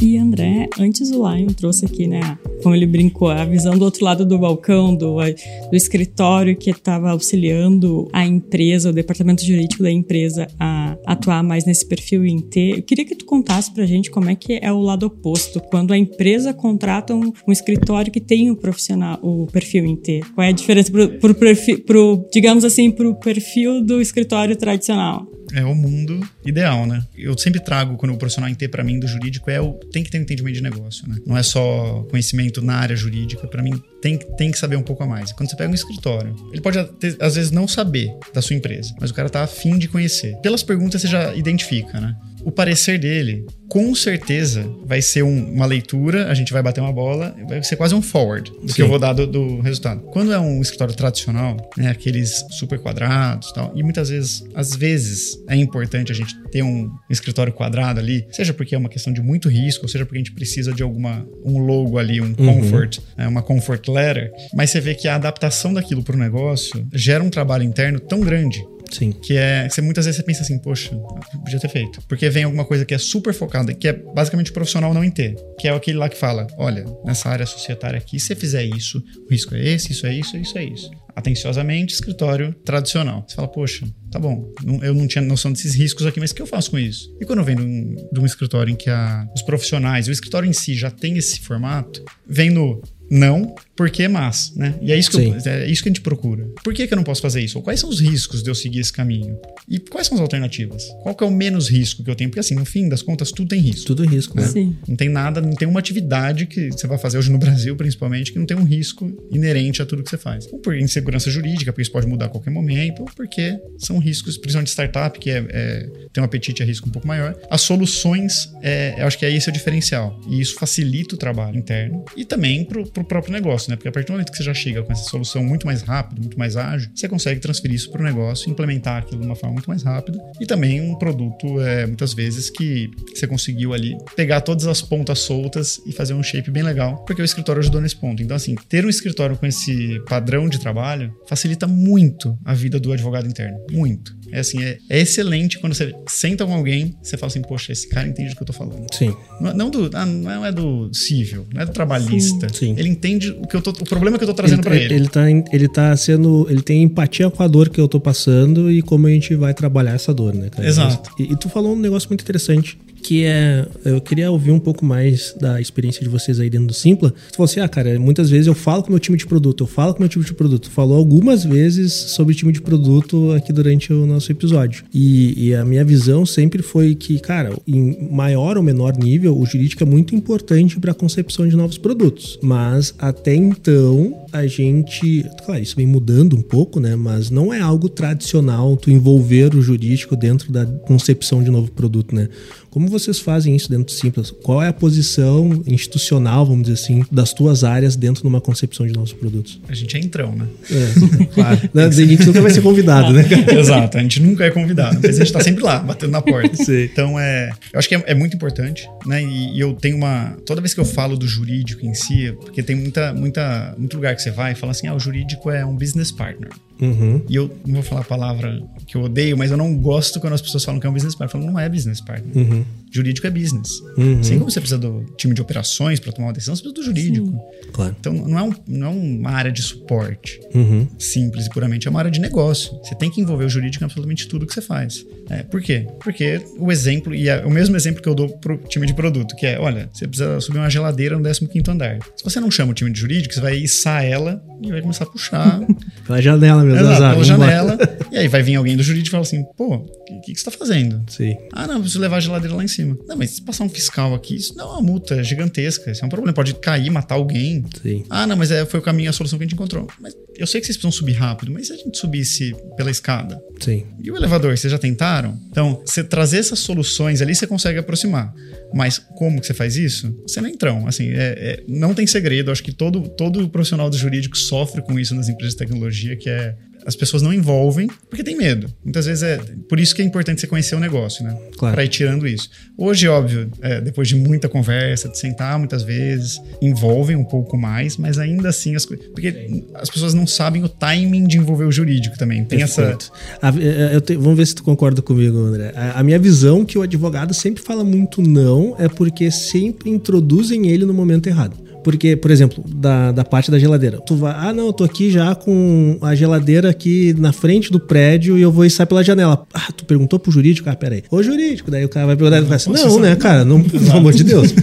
E André, antes o Lion trouxe aqui, né, como ele brincou, a visão do outro lado do balcão, do, do escritório que estava auxiliando a empresa, o departamento jurídico da empresa a atuar mais nesse perfil em T. Eu queria que tu contasse pra gente como é que é o lado oposto, quando a empresa contrata um, um escritório que tem o profissional, o perfil em T. Qual é a diferença pro, pro perfil, pro, digamos assim, pro perfil do escritório tradicional? É o mundo ideal, né? Eu sempre trago, quando o profissional em T pra mim do jurídico, é o tem que ter um entendimento de negócio, né? Não é só conhecimento na área jurídica, pra mim tem, tem que saber um pouco a mais. Quando você pega um escritório, ele pode até, às vezes não saber da sua empresa, mas o cara tá afim de conhecer. Pelas perguntas você já identifica, né? O parecer dele, com certeza, vai ser um- uma leitura, a gente vai bater uma bola, vai ser quase um forward do que Sim. eu vou dar do, do resultado. Quando é um escritório tradicional, né, aqueles super quadrados e tal, e muitas vezes, às vezes, é importante a gente ter um escritório quadrado ali, seja porque é uma questão de muito risco, ou seja porque a gente precisa de alguma um logo ali, um comfort, né, uma comfort letter, mas você vê que a adaptação daquilo para o negócio gera um trabalho interno tão grande Sim. que é você muitas vezes você pensa assim, poxa, podia ter feito. Porque vem alguma coisa que é super focada, que é basicamente o profissional não em ter, que é aquele lá que fala, olha, nessa área societária aqui, se você fizer isso, o risco é esse, isso é isso, isso é isso. Atenciosamente, escritório tradicional. Você fala, poxa, tá bom, eu não tinha noção desses riscos aqui, mas o que eu faço com isso? E quando venho de um, de um escritório em que a- os profissionais, o escritório em si já tem esse formato, vem no não, porque é mas, né? E é isso, que eu- Sim. é isso que a gente procura. Por que, que eu não posso fazer isso? Ou quais são os riscos de eu seguir esse caminho? E quais são as alternativas? Qual que é o menos risco que eu tenho? Porque assim, no fim das contas, tudo tem risco. Tudo risco, né? Sim. Não tem nada, não tem uma atividade que você vai fazer hoje no Brasil, principalmente, que não tem um risco inerente a tudo que você faz. Ou por insegurança jurídica, porque isso pode mudar a qualquer momento, ou porque são riscos, principalmente startup, que é, é- tem um apetite a risco um pouco maior. As soluções, é, eu acho que é esse o diferencial. E isso facilita o trabalho interno e também pro, pro próprio negócio, né? Porque a partir do momento que você já chega com essa solução muito mais rápido, muito mais ágil, você consegue transferir isso para o negócio, implementar aquilo de uma forma muito mais rápida e também um produto, é, muitas vezes, que você conseguiu ali pegar todas as pontas soltas e fazer um shape bem legal, porque o escritório ajudou nesse ponto. Então, assim, ter um escritório com esse padrão de trabalho facilita muito a vida do advogado interno. Muito. É assim, é, é excelente quando você senta com alguém, você fala assim, poxa, esse cara entende do que eu tô falando. Sim. Não, não do, ah, não é do civil, não é do trabalhista. Sim. Ele entende o que eu tô, o problema que eu tô trazendo pra ele. Ele tá, ele tá sendo. Ele tem empatia com a dor que eu tô passando e como a gente vai trabalhar essa dor, né, cara? Exato. E, e tu falou um negócio muito interessante, que é. Eu queria ouvir um pouco mais da experiência de vocês aí dentro do Simpla. Você falou assim, ah, cara, muitas vezes eu falo com meu time de produto, eu falo com meu time de produto. Falou algumas vezes sobre time de produto aqui durante o nosso episódio. E, e a minha visão sempre foi que, cara, em maior ou menor nível, o jurídico é muito importante para a concepção de novos produtos. Mas até então, a gente. Claro, isso vem mudando um pouco, né? Mas não é algo tradicional tu envolver o jurídico dentro da concepção de novo produto, né? Como vocês fazem isso dentro do Simples? Qual é a posição institucional, vamos dizer assim, das tuas áreas dentro de uma concepção de novos produtos? A gente é entrão, né? É, claro. a gente nunca vai ser convidado, né? Exato, a gente nunca é convidado, mas a gente tá sempre lá, batendo na porta. Sim. Então, é, eu acho que é, é muito importante, né? E, e, eu tenho uma... Toda vez que eu falo do jurídico em si, porque tem muita, muita, muito lugar que você vai e fala assim, ah, o jurídico é um business partner. Uhum. E eu não vou falar a palavra que eu odeio, mas eu não gosto quando as pessoas falam que é um business partner. Eu falo, não é business partner. Uhum. Jurídico é business. Uhum. Assim como você precisa do time de operações para tomar uma decisão, você precisa do jurídico. Sim. Claro. Então não é, um, não é uma área de suporte uhum. simples e puramente, é uma área de negócio. Você tem que envolver o jurídico em absolutamente tudo que você faz. É, por quê? Porque o exemplo, e é o mesmo exemplo que eu dou pro time de produto, que é, olha, você precisa subir uma geladeira no 15 andar. Se você não chama o time de jurídico, você vai içar ela e vai começar a puxar. pela janela mesmo. Exato, pela janela. e aí vai vir alguém do jurídico e fala assim, pô, o que, que, você tá fazendo? Sim. Ah, não, preciso levar a geladeira lá em cima. Não, mas se passar um fiscal aqui, isso não é uma multa gigantesca. Isso é um problema. Pode cair, matar alguém. Sim. Ah, não, mas é, foi o caminho, a solução que a gente encontrou. Mas eu sei que vocês precisam subir rápido, mas se a gente subisse pela escada? Sim. E o elevador, vocês já tentaram? Então, você trazer essas soluções ali, você consegue aproximar. Mas como que você faz isso? Você não é entrão. Assim, é, é, não tem segredo. Acho que todo, todo profissional do jurídico sofre com isso nas empresas de tecnologia, que é as pessoas não envolvem porque tem medo. Muitas vezes é por isso que é importante você conhecer o negócio, né? Claro. Para ir tirando isso. Hoje, óbvio, é, depois de muita conversa, de sentar muitas vezes, envolvem um pouco mais, mas ainda assim as coisas. Porque as pessoas não sabem o timing de envolver o jurídico também. Tem Perfeito. essa. É, é, te... vamos ver se tu concorda comigo, André. A, a minha visão que o advogado sempre fala muito não é porque sempre introduzem ele no momento errado. Porque, por exemplo, da, da parte da geladeira. Tu vai, ah, não, eu tô aqui já com a geladeira aqui na frente do prédio e eu vou sair pela janela. Ah, tu perguntou pro jurídico? Ah, peraí. Ô, jurídico. Daí o cara vai perguntar e vai assim, não, né, cara? Não, pelo amor de Deus.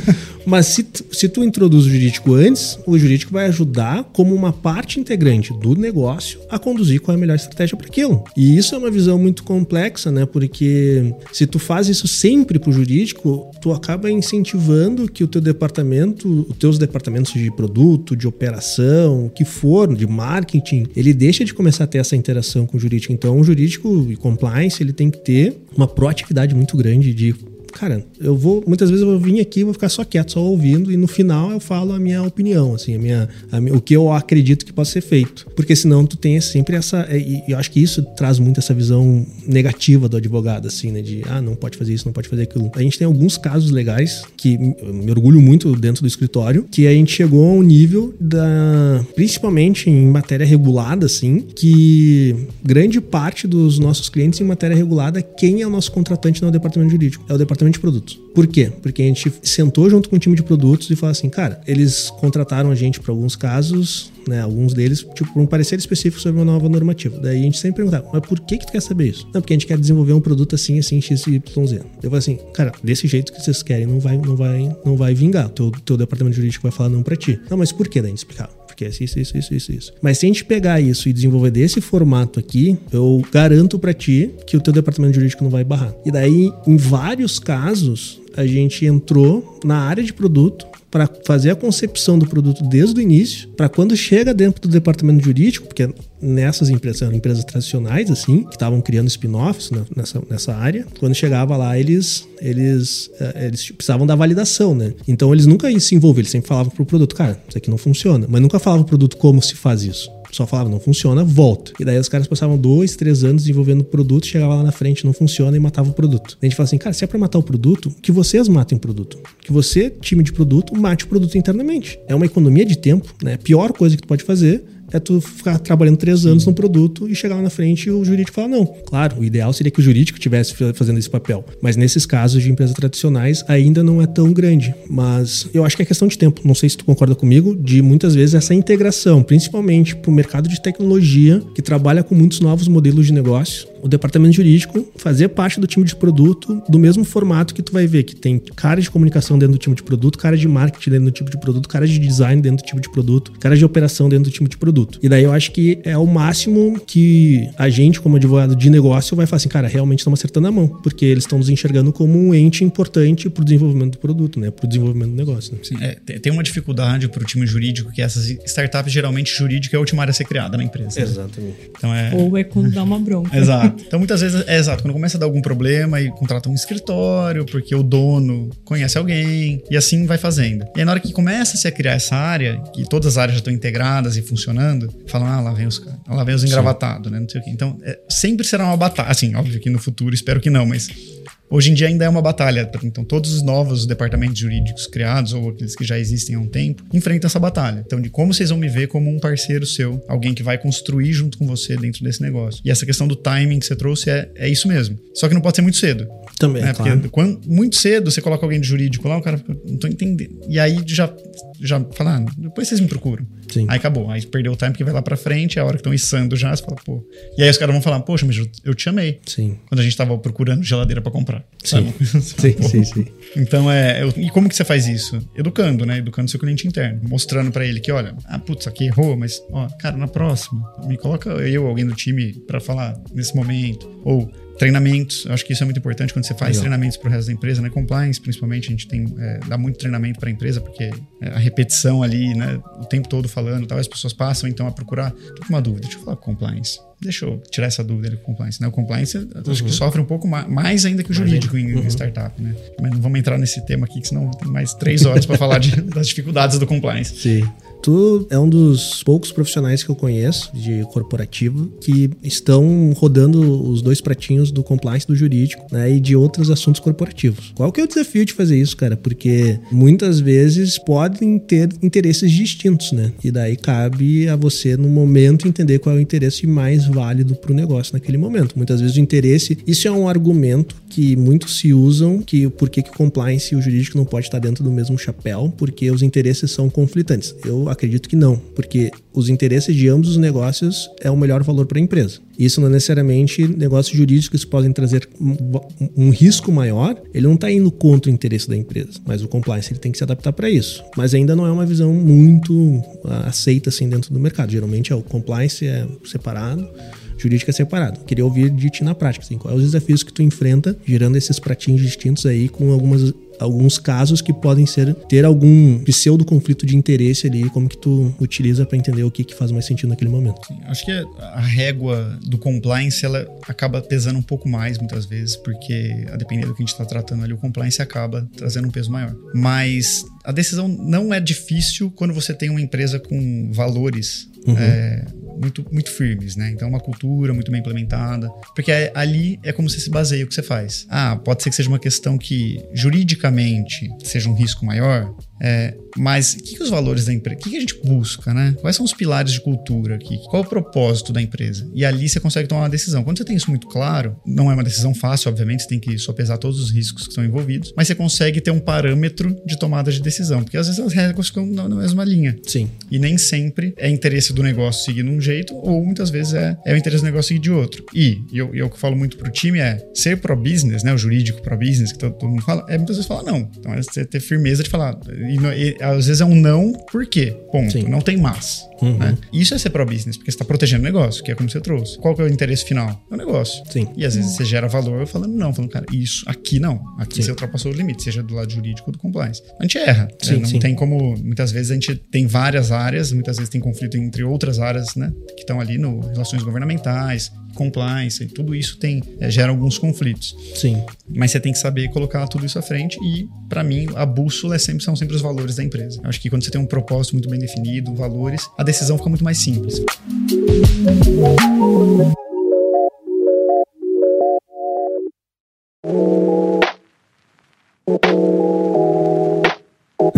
Mas se, se tu introduz o jurídico antes, o jurídico vai ajudar como uma parte integrante do negócio a conduzir qual é a melhor estratégia para aquilo. E isso é uma visão muito complexa, né? Porque se tu faz isso sempre pro jurídico, tu acaba incentivando que o teu departamento, os teus departamentos de produto, de operação, o que for, de marketing, ele deixa de começar a ter essa interação com o jurídico. Então, o jurídico e compliance, ele tem que ter uma proatividade muito grande de cara, eu vou, muitas vezes eu vou vir aqui, vou ficar só quieto, só ouvindo, e no final eu falo a minha opinião, assim, a minha, a o que eu acredito que pode ser feito. Porque senão tu tem sempre essa, é, e eu acho que isso traz muito essa visão negativa do advogado, assim, né, de, ah, não pode fazer isso, não pode fazer aquilo. A gente tem alguns casos legais que me orgulho muito dentro do escritório, que a gente chegou a um nível da, principalmente em matéria regulada, assim, que grande parte dos nossos clientes em matéria regulada, quem é o nosso contratante não é o departamento jurídico, é o departamento departamento de produtos. Por quê? Porque a gente sentou junto com o time de produtos e falou assim, cara, eles contrataram a gente para alguns casos, né, alguns deles, tipo, por um parecer específico sobre uma nova normativa. Daí a gente sempre perguntava, mas por que que tu quer saber isso? Não, porque a gente quer desenvolver um produto assim, assim, x, y, z. Eu falei assim, cara, desse jeito que vocês querem, não vai, não vai, não vai vingar. Teu, teu departamento jurídico vai falar não para ti. Não, mas por que? Daí a gente explicava é isso, isso, isso, isso, isso. Mas se a gente pegar isso e desenvolver desse formato aqui, eu garanto para ti que o teu departamento jurídico não vai barrar. E daí, em vários casos, a gente entrou na área de produto para fazer a concepção do produto desde o início, para quando chega dentro do departamento jurídico, porque nessas empresas, empresas tradicionais assim, que estavam criando spin-offs nessa, nessa área, quando chegava lá eles eles eh, eles precisavam da validação, né? Então eles nunca iam se envolver, eles sempre falavam pro produto, cara, isso aqui não funciona, mas nunca falavam pro produto como se faz isso só falava, não funciona, volta. E daí os caras passavam dois, três anos desenvolvendo o produto, chegava lá na frente, não funciona e matava o produto. A gente fala assim, cara, se é pra matar o produto, que vocês matem o produto. Que você, time de produto, mate o produto internamente. É uma economia de tempo, né? A pior coisa que tu pode fazer é tu ficar trabalhando três anos num produto e chegar lá na frente e o jurídico falar não. Claro, o ideal seria que o jurídico tivesse fazendo esse papel, mas nesses casos de empresas tradicionais ainda não é tão grande. Mas eu acho que é questão de tempo. Não sei se tu concorda comigo, de muitas vezes essa integração, principalmente para o mercado de tecnologia que trabalha com muitos novos modelos de negócio o departamento jurídico fazer parte do time de produto do mesmo formato que tu vai ver que tem cara de comunicação dentro do time de produto, cara de marketing dentro do tipo de produto, cara de design dentro do tipo de produto, cara de operação dentro do time de produto. E daí eu acho que é o máximo que a gente, como advogado de negócio, vai falar assim, cara, realmente estamos acertando a mão, porque eles estão nos enxergando como um ente importante para o desenvolvimento do produto, né? Para o desenvolvimento do negócio. Né? Sim, é, tem uma dificuldade para o time jurídico que essas startups geralmente jurídica é a última área a ser criada na empresa. Né? Exatamente. Então é... Ou é quando dá uma bronca. exato. Então muitas vezes é exato, quando começa a dar algum problema e contrata um escritório porque o dono conhece alguém e assim vai fazendo. E aí na hora que começa -se a criar essa área, que todas as áreas já estão integradas e funcionando, falam, ah, lá vem os caras, lá vem os engravatados, né? Não sei o quê. Então é, sempre será uma batalha. Assim, óbvio que no futuro espero que não, mas Hoje em dia ainda é uma batalha. Então, todos os novos departamentos jurídicos criados, ou aqueles que já existem há um tempo, enfrentam essa batalha. Então, de como vocês vão me ver como um parceiro seu, alguém que vai construir junto com você dentro desse negócio. E essa questão do timing que você trouxe é, é isso mesmo. Só que não pode ser muito cedo. Também. Né? Claro. Porque quando, muito cedo você coloca alguém de jurídico lá, o cara fica, não tô entendendo. E aí já, já fala, ah, depois vocês me procuram. Sim. Aí acabou. Aí perdeu o time que vai lá pra frente, é a hora que estão içando já, você fala, pô. E aí os caras vão falar, poxa, mas eu, te amei. Sim. Quando a gente tava procurando geladeira para comprar. Sim. sim, sim, sim. Então é. Eu, e como que você faz isso? Educando, né? Educando seu cliente interno. Mostrando para ele que, olha, ah, putz, aqui errou, mas, ó, cara, na próxima, me coloca eu, alguém do time, para falar nesse momento. Ou Treinamentos, eu acho que isso é muito importante quando você faz Legal. treinamentos para o resto da empresa, né? Compliance, principalmente, a gente tem é, dá muito treinamento para a empresa, porque é, a repetição ali, né? O tempo todo falando, tal, as pessoas passam então a procurar. Tô com uma dúvida, deixa eu falar com compliance. Deixa eu tirar essa dúvida ali com compliance. Né? O compliance uhum. acho que uhum. sofre um pouco mais, ainda que o jurídico em, uhum. startup, né? Mas não vamos entrar nesse tema aqui, que senão tem mais três horas para falar de, das dificuldades do compliance. Sim. Tu é um dos poucos profissionais que eu conheço de corporativo que estão rodando os dois pratinhos do compliance do jurídico né, e de outros assuntos corporativos. Qual que é o desafio de fazer isso, cara? Porque muitas vezes podem ter interesses distintos, né? E daí cabe a você, no momento, entender qual é o interesse mais válido para o negócio naquele momento. Muitas vezes o interesse, isso é um argumento que muitos se usam, que por que, que compliance e o jurídico não pode estar dentro do mesmo chapéu, porque os interesses são conflitantes. Eu acredito que não, porque os interesses de ambos os negócios é o melhor valor para a empresa. Isso não é necessariamente negócios jurídicos que podem trazer um, um risco maior, ele não está indo contra o interesse da empresa, mas o compliance ele tem que se adaptar para isso. Mas ainda não é uma visão muito aceita assim dentro do mercado. Geralmente é o compliance é separado, jurídica é separado. Queria ouvir de ti na prática, assim, quais os desafios que tu enfrenta gerando esses pratinhos distintos aí com algumas alguns casos que podem ser ter algum pseudo conflito de interesse ali, como que tu utiliza para entender o que, que faz mais sentido naquele momento. Sim, acho que a régua do compliance ela acaba pesando um pouco mais muitas vezes, porque a depender do que a gente está tratando ali, o compliance acaba trazendo um peso maior. Mas a decisão não é difícil quando você tem uma empresa com valores uhum. é, muito, muito firmes, né? Então, uma cultura muito bem implementada. Porque é, ali é como você se baseia o que você faz. Ah, pode ser que seja uma questão que juridicamente seja um risco maior, é, mas o que, que, os valores da empresa, o que, que, a gente busca, né? Quais são os pilares de cultura aqui? Qual é o propósito da empresa? E ali você consegue tomar uma decisão. Quando você tem isso muito claro, não é uma decisão fácil, obviamente, você tem que sopesar todos os riscos que estão envolvidos, mas você consegue ter um parâmetro de tomada de decisão, porque às vezes as regras ficam na, na mesma linha. Sim. E nem sempre é interesse do negócio seguir de um jeito, ou muitas vezes é, é o interesse do negócio seguir de outro. E, e eu, eu que falo muito pro time é ser pro-business, né? O jurídico pro-business, que todo, todo, mundo fala, é muitas vezes falar não. Então é você ter firmeza de falar. E, e às vezes é um não, por quê? Ponto. Sim. Não tem mas. Uhum. Né? Isso é ser pro-business, porque você está protegendo o negócio, que é como você trouxe. Qual que é o interesse final? É o negócio. Sim. E às vezes você gera valor falando não, falando, cara, isso aqui não. Aqui sim. você ultrapassou o limite, seja do lado jurídico ou do compliance. A gente erra. Né? Sim, né? Não sim. tem como. Muitas vezes a gente tem várias áreas, muitas vezes tem conflito entre outras áreas, né? Que estão ali no relações governamentais, compliance, tudo isso tem é, gera alguns conflitos. Sim. Mas você tem que saber colocar tudo isso à frente e, para mim, a bússola é sempre, são sempre os valores da empresa. Eu acho que quando você tem um propósito muito bem definido, valores, a decisão fica muito mais simples.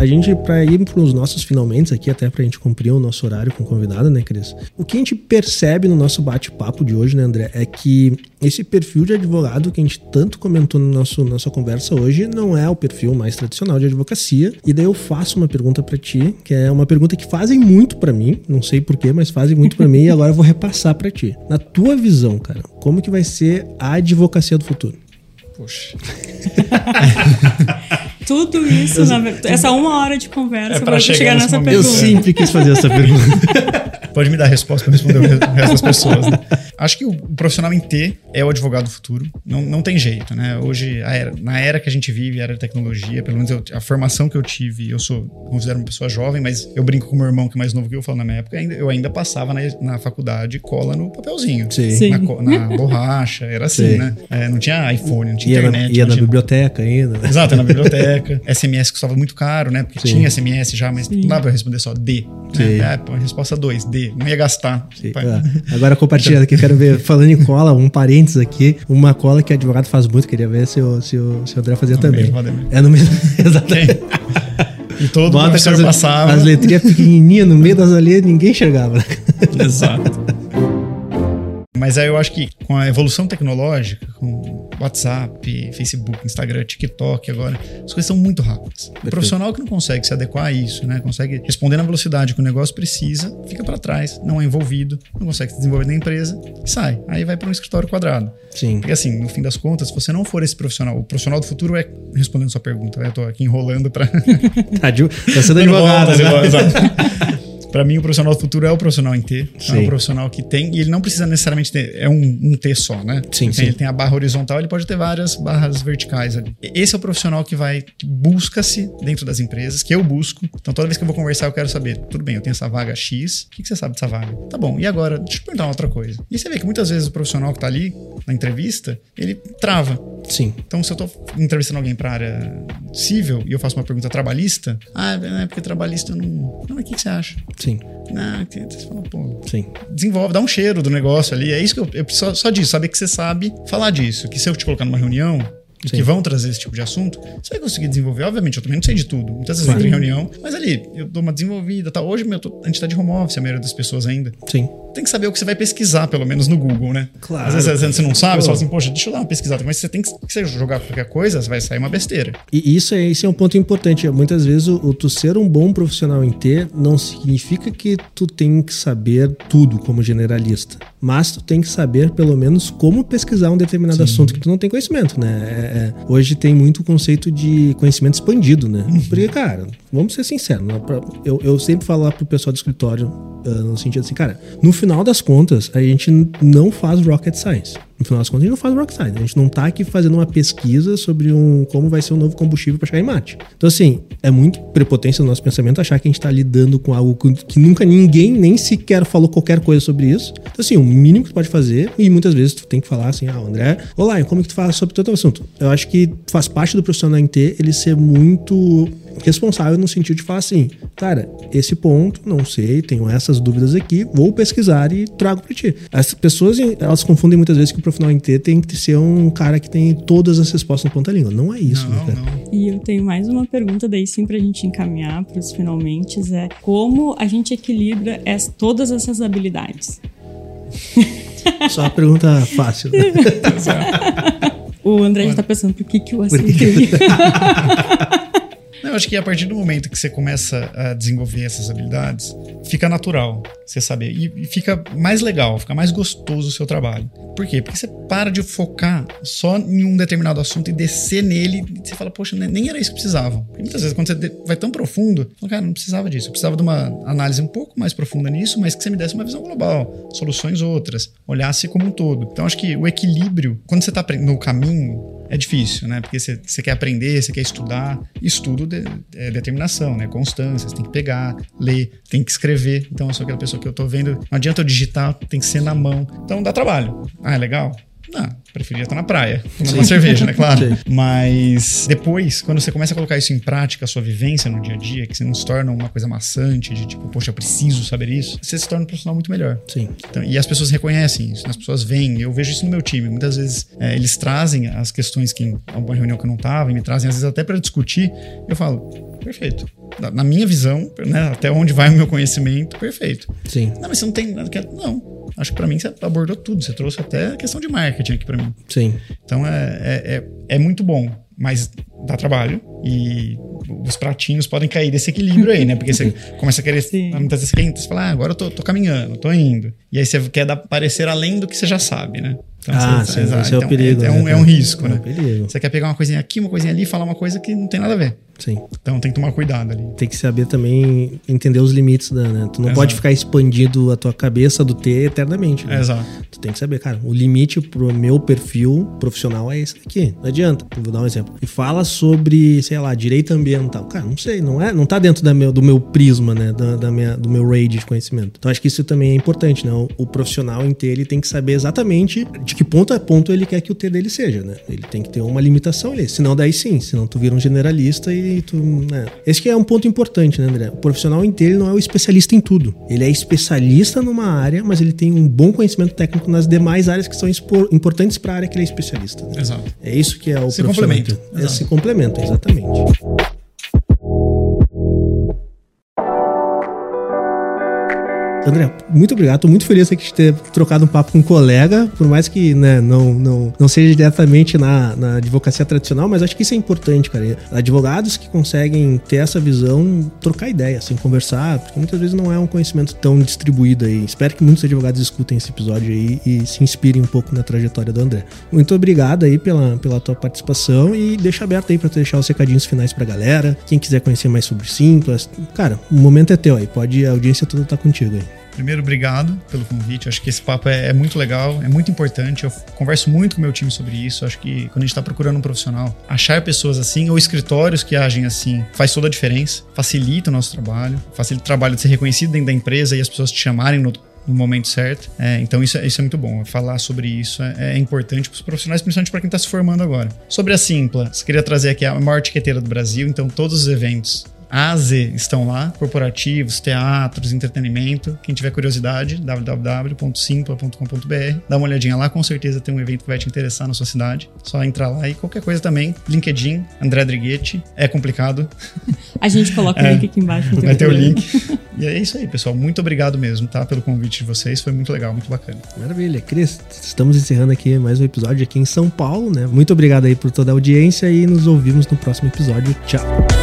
Gente, para ir para os nossos finalmente aqui, até para a gente cumprir o nosso horário com o convidado, né, Cris? O que a gente percebe no nosso bate-papo de hoje, né, André, é que esse perfil de advogado que a gente tanto comentou no nosso nossa conversa hoje não é o perfil mais tradicional de advocacia. E daí eu faço uma pergunta para ti, que é uma pergunta que fazem muito para mim, não sei porquê, mas fazem muito para mim e agora eu vou repassar para ti. Na tua visão, cara, como que vai ser a advocacia do futuro? Poxa. Tudo isso, na, essa uma hora de conversa É pra chegar chegar nessa momento. Eu pergunta. sempre quis fazer essa pergunta. Pode me dar a resposta para responder o resto das pessoas. Né? Acho que o profissional em T é o advogado do futuro. Não, não tem jeito, né? Hoje, a era- na era que a gente vive, a era da tecnologia, pelo menos eu- a formação que eu tive, eu sou, considero uma pessoa jovem, mas eu brinco com meu irmão, que é mais novo que eu, falo na minha época, ainda- eu ainda passava na, na faculdade cola no papelzinho. Sim. Sim. Na, na borracha, era assim, Sim. né? É, não tinha iPhone, não tinha Ia na, internet. ia não na tinha- biblioteca ainda. né? Exato, na biblioteca. SMS custava muito caro, né? Porque Sim. tinha SMS já, mas Sim. não dava pra responder só D. Sim. Né? Pô, resposta 2, D. Não ia gastar. Ah, agora compartilhando aqui, quero ver, falando em cola, um parênteses aqui, uma cola que advogado faz muito, queria ver se o, se o, se o André fazia também. É no meio. Exatamente. E todo Bota professor com as, passava. as letrinhas pequenininhas no meio das alheias, ninguém enxergava. Exato. Mas aí eu acho que com a evolução tecnológica, com WhatsApp, Facebook, Instagram, TikTok agora, as coisas são muito rápidas. O profissional que não consegue se adequar a isso, né? Consegue responder na velocidade que o negócio precisa, fica para trás, não é envolvido, não consegue se desenvolver na empresa e sai. Aí vai para um escritório quadrado. Sim. Porque assim, no fim das contas, se você não for esse profissional, o profissional do futuro é respondendo sua pergunta, né? Eu tô aqui enrolando para Tá, tá sendo advogado, né? exato. Pra mim, o profissional do futuro é o profissional em T. É um profissional que tem. E ele não precisa necessariamente ter. É um, um T só, né? Sim, Ele sim. tem, ele tem a barra horizontal, ele pode ter várias barras verticais ali. Esse é o profissional que vai. busca-se dentro das empresas, que eu busco. Então, toda vez que eu vou conversar, eu quero saber: tudo bem, eu tenho essa vaga X. O que, que você sabe dessa vaga? Tá bom, e agora? Deixa eu perguntar uma outra coisa. E você vê que muitas vezes o profissional que tá ali na entrevista, ele trava. Sim. Então, se eu tô entrevistando alguém pra área civil e eu faço uma pergunta trabalhista, ah, é porque trabalhista eu não. Não, mas o que, que você acha? Sim. Não, que- você fala, pô, Sim. desenvolve, dá um cheiro do negócio ali. É isso que eu, eu preciso só disso, saber que você sabe falar disso. Que se eu te colocar numa reunião. Sim. Que vão trazer esse tipo de assunto, você vai conseguir desenvolver. Obviamente, eu também não sei de tudo. Muitas vezes Claro. eu entro em reunião, mas ali, eu dou uma desenvolvida. Tá? Hoje meu, tô- a gente tá de home office, a maioria das pessoas ainda. Sim. Tem que saber o que você vai pesquisar, pelo menos no Google, né? Claro. Às vezes você não sabe, Pô. você fala assim, poxa, deixa eu dar uma pesquisada. Mas você tem que, se você jogar qualquer coisa, vai sair uma besteira. E isso é, isso é um ponto importante. Muitas vezes o, o tu ser um bom profissional em T não significa que tu tem que saber tudo como generalista. Mas tu tem que saber, pelo menos, como pesquisar um determinado assunto que tu não tem conhecimento, né? É- é- hoje tem muito o conceito de conhecimento expandido, né? Porque, cara, vamos ser sinceros. né? Eu, eu sempre falo lá pro pessoal do escritório, no sentido assim, cara, no final das contas, a gente não faz rocket science. No final das contas, a gente não faz rocket science. A gente não tá aqui fazendo uma pesquisa sobre um, como vai ser um novo combustível para chegar em Marte. Então, assim, é muito prepotência do nosso pensamento achar que a gente tá lidando com algo que, nunca ninguém nem sequer falou qualquer coisa sobre isso. Então, assim, o mínimo que tu pode fazer, e muitas vezes tu tem que falar assim, ah, André, olá, como que tu fala sobre todo assunto? Eu acho que faz parte do profissional em T ele ser muito responsável no sentido de falar assim, cara, esse ponto, não sei, tenho essas dúvidas aqui, vou pesquisar e trago para ti. As pessoas, elas confundem muitas vezes que o profissional em T tem que ser um cara que tem todas as respostas na ponta da língua. Não é isso, né, não, cara? não. E eu tenho mais uma pergunta daí sim pra gente encaminhar para os finalmente, é como a gente equilibra es- todas essas habilidades? Só uma pergunta fácil. né? O André já tá pensando por que que o assunto Eu acho que a partir do momento que você começa a desenvolver essas habilidades, fica natural você saber. E, e fica mais legal, fica mais gostoso o seu trabalho. Por quê? Porque você para de focar só em um determinado assunto e descer nele e você fala, poxa, ne- nem era isso que precisavam. Porque muitas vezes, quando você vai tão profundo, fala, cara, não precisava disso. Eu precisava de uma análise um pouco mais profunda nisso, mas que você me desse uma visão global, soluções outras, olhasse como um todo. Então, acho que o equilíbrio, quando você está no caminho, é difícil, né? Porque você, quer aprender, você quer estudar. Estudo de- é determinação, né? Constância, você tem que pegar, ler, tem que escrever. Então, eu sou aquela pessoa que eu tô vendo. Não adianta eu digitar, tem que ser na mão. Então, dá trabalho. Ah, é legal? Não, preferia estar na praia, tomando uma cerveja, né? Claro. Sim. Mas depois, quando você começa a colocar isso em prática, a sua vivência no dia a dia, que você não se torna uma coisa maçante, de tipo, poxa, eu preciso saber isso, você se torna um profissional muito melhor. Sim. Então, e as pessoas reconhecem isso, né? as pessoas veem. Eu vejo isso no meu time. Muitas vezes é, eles trazem as questões que em alguma reunião que eu não estava e me trazem, às vezes até para discutir. Eu falo, perfeito. Na, na minha visão, né, até onde vai o meu conhecimento, perfeito. Sim. Não, mas você não tem nada que. Não. Acho que para mim você abordou tudo. Você trouxe até a questão de marketing aqui para mim. Sim. Então é, é, é, é muito bom, mas dá trabalho e os pratinhos podem cair desse equilíbrio aí, né? Porque você começa a querer. Sim. Muitas vezes você, quer, você fala, ah, agora eu tô, tô caminhando, tô indo. E aí você quer dar, parecer além do que você já sabe, né? Então, Ah, você- sim, exato. esse é o Então, perigo, É, né, um, é cara? um risco, É né? um perigo. Você quer pegar uma coisinha aqui, uma coisinha ali e falar uma coisa que não tem nada a ver. Sim. Então tem que tomar cuidado ali. Tem que saber também entender os limites da, né? Tu não Exato. pode ficar expandindo a tua cabeça do T eternamente. Né? Exato. Tu tem que saber, cara, o limite pro meu perfil profissional é esse aqui. Não adianta. Vou dar um exemplo. E fala sobre, sei lá, direito ambiental. Cara, não sei, não é, não tá dentro da meu, do meu prisma, né, da, da minha, do meu range de conhecimento. Então acho que isso também é importante, né? O, o profissional em T, ele tem que saber exatamente de que ponto a ponto ele quer que o T dele seja, né? Ele tem que ter uma limitação ali. Senão daí sim, senão tu vira um generalista e tu, né? Esse que é um ponto importante, né, André? O profissional ele não é o especialista em tudo. Ele é especialista numa área, mas ele tem um bom conhecimento técnico nas demais áreas que são importantes para a área que ele é especialista. né? Exato. É isso que é o Se profissional. complementa, É, exato. se complementa, exatamente. André, muito obrigado. Tô muito feliz aqui de ter trocado um papo com um colega, por mais que né, não, não, não seja diretamente na, na advocacia tradicional, mas acho que isso é importante, cara. Advogados que conseguem ter essa visão, trocar ideia, assim, conversar, porque muitas vezes não é um conhecimento tão distribuído aí. Espero que muitos advogados escutem esse episódio aí e se inspirem um pouco na trajetória do André. Muito obrigado aí pela, pela tua participação e deixa aberto aí pra tu deixar os recadinhos finais pra galera. Quem quiser conhecer mais sobre Simplas, cara, o momento é teu aí. Pode, a audiência toda tá contigo aí. Primeiro, obrigado pelo convite. Acho que esse papo é, é muito legal, é muito importante. Eu converso muito com meu time sobre isso. Acho que quando a gente está procurando um profissional, achar pessoas assim ou escritórios que agem assim faz toda a diferença, facilita o nosso trabalho, facilita o trabalho de ser reconhecido dentro da empresa e as pessoas te chamarem no, no momento certo. É, então isso, é- isso é muito bom. Falar sobre isso é, é importante para os profissionais, principalmente para quem está se formando agora. Sobre a Simpla, queria trazer aqui a maior tiqueteira do Brasil, então todos os eventos A a Z estão lá, corporativos, teatros, entretenimento. Quem tiver curiosidade, www.simpla.com.br, dá uma olhadinha lá, com certeza tem um evento que vai te interessar na sua cidade. Só entrar lá e qualquer coisa também, LinkedIn, André Driguetti, é complicado, A gente coloca É. o link aqui embaixo. vai ter o link. E é isso aí, pessoal. Muito obrigado mesmo, tá? Pelo convite de vocês, foi muito legal, muito bacana. Maravilha. Cris, estamos encerrando aqui mais um episódio aqui em São Paulo, né? Muito obrigado aí por toda a audiência e nos ouvimos no próximo episódio. Tchau.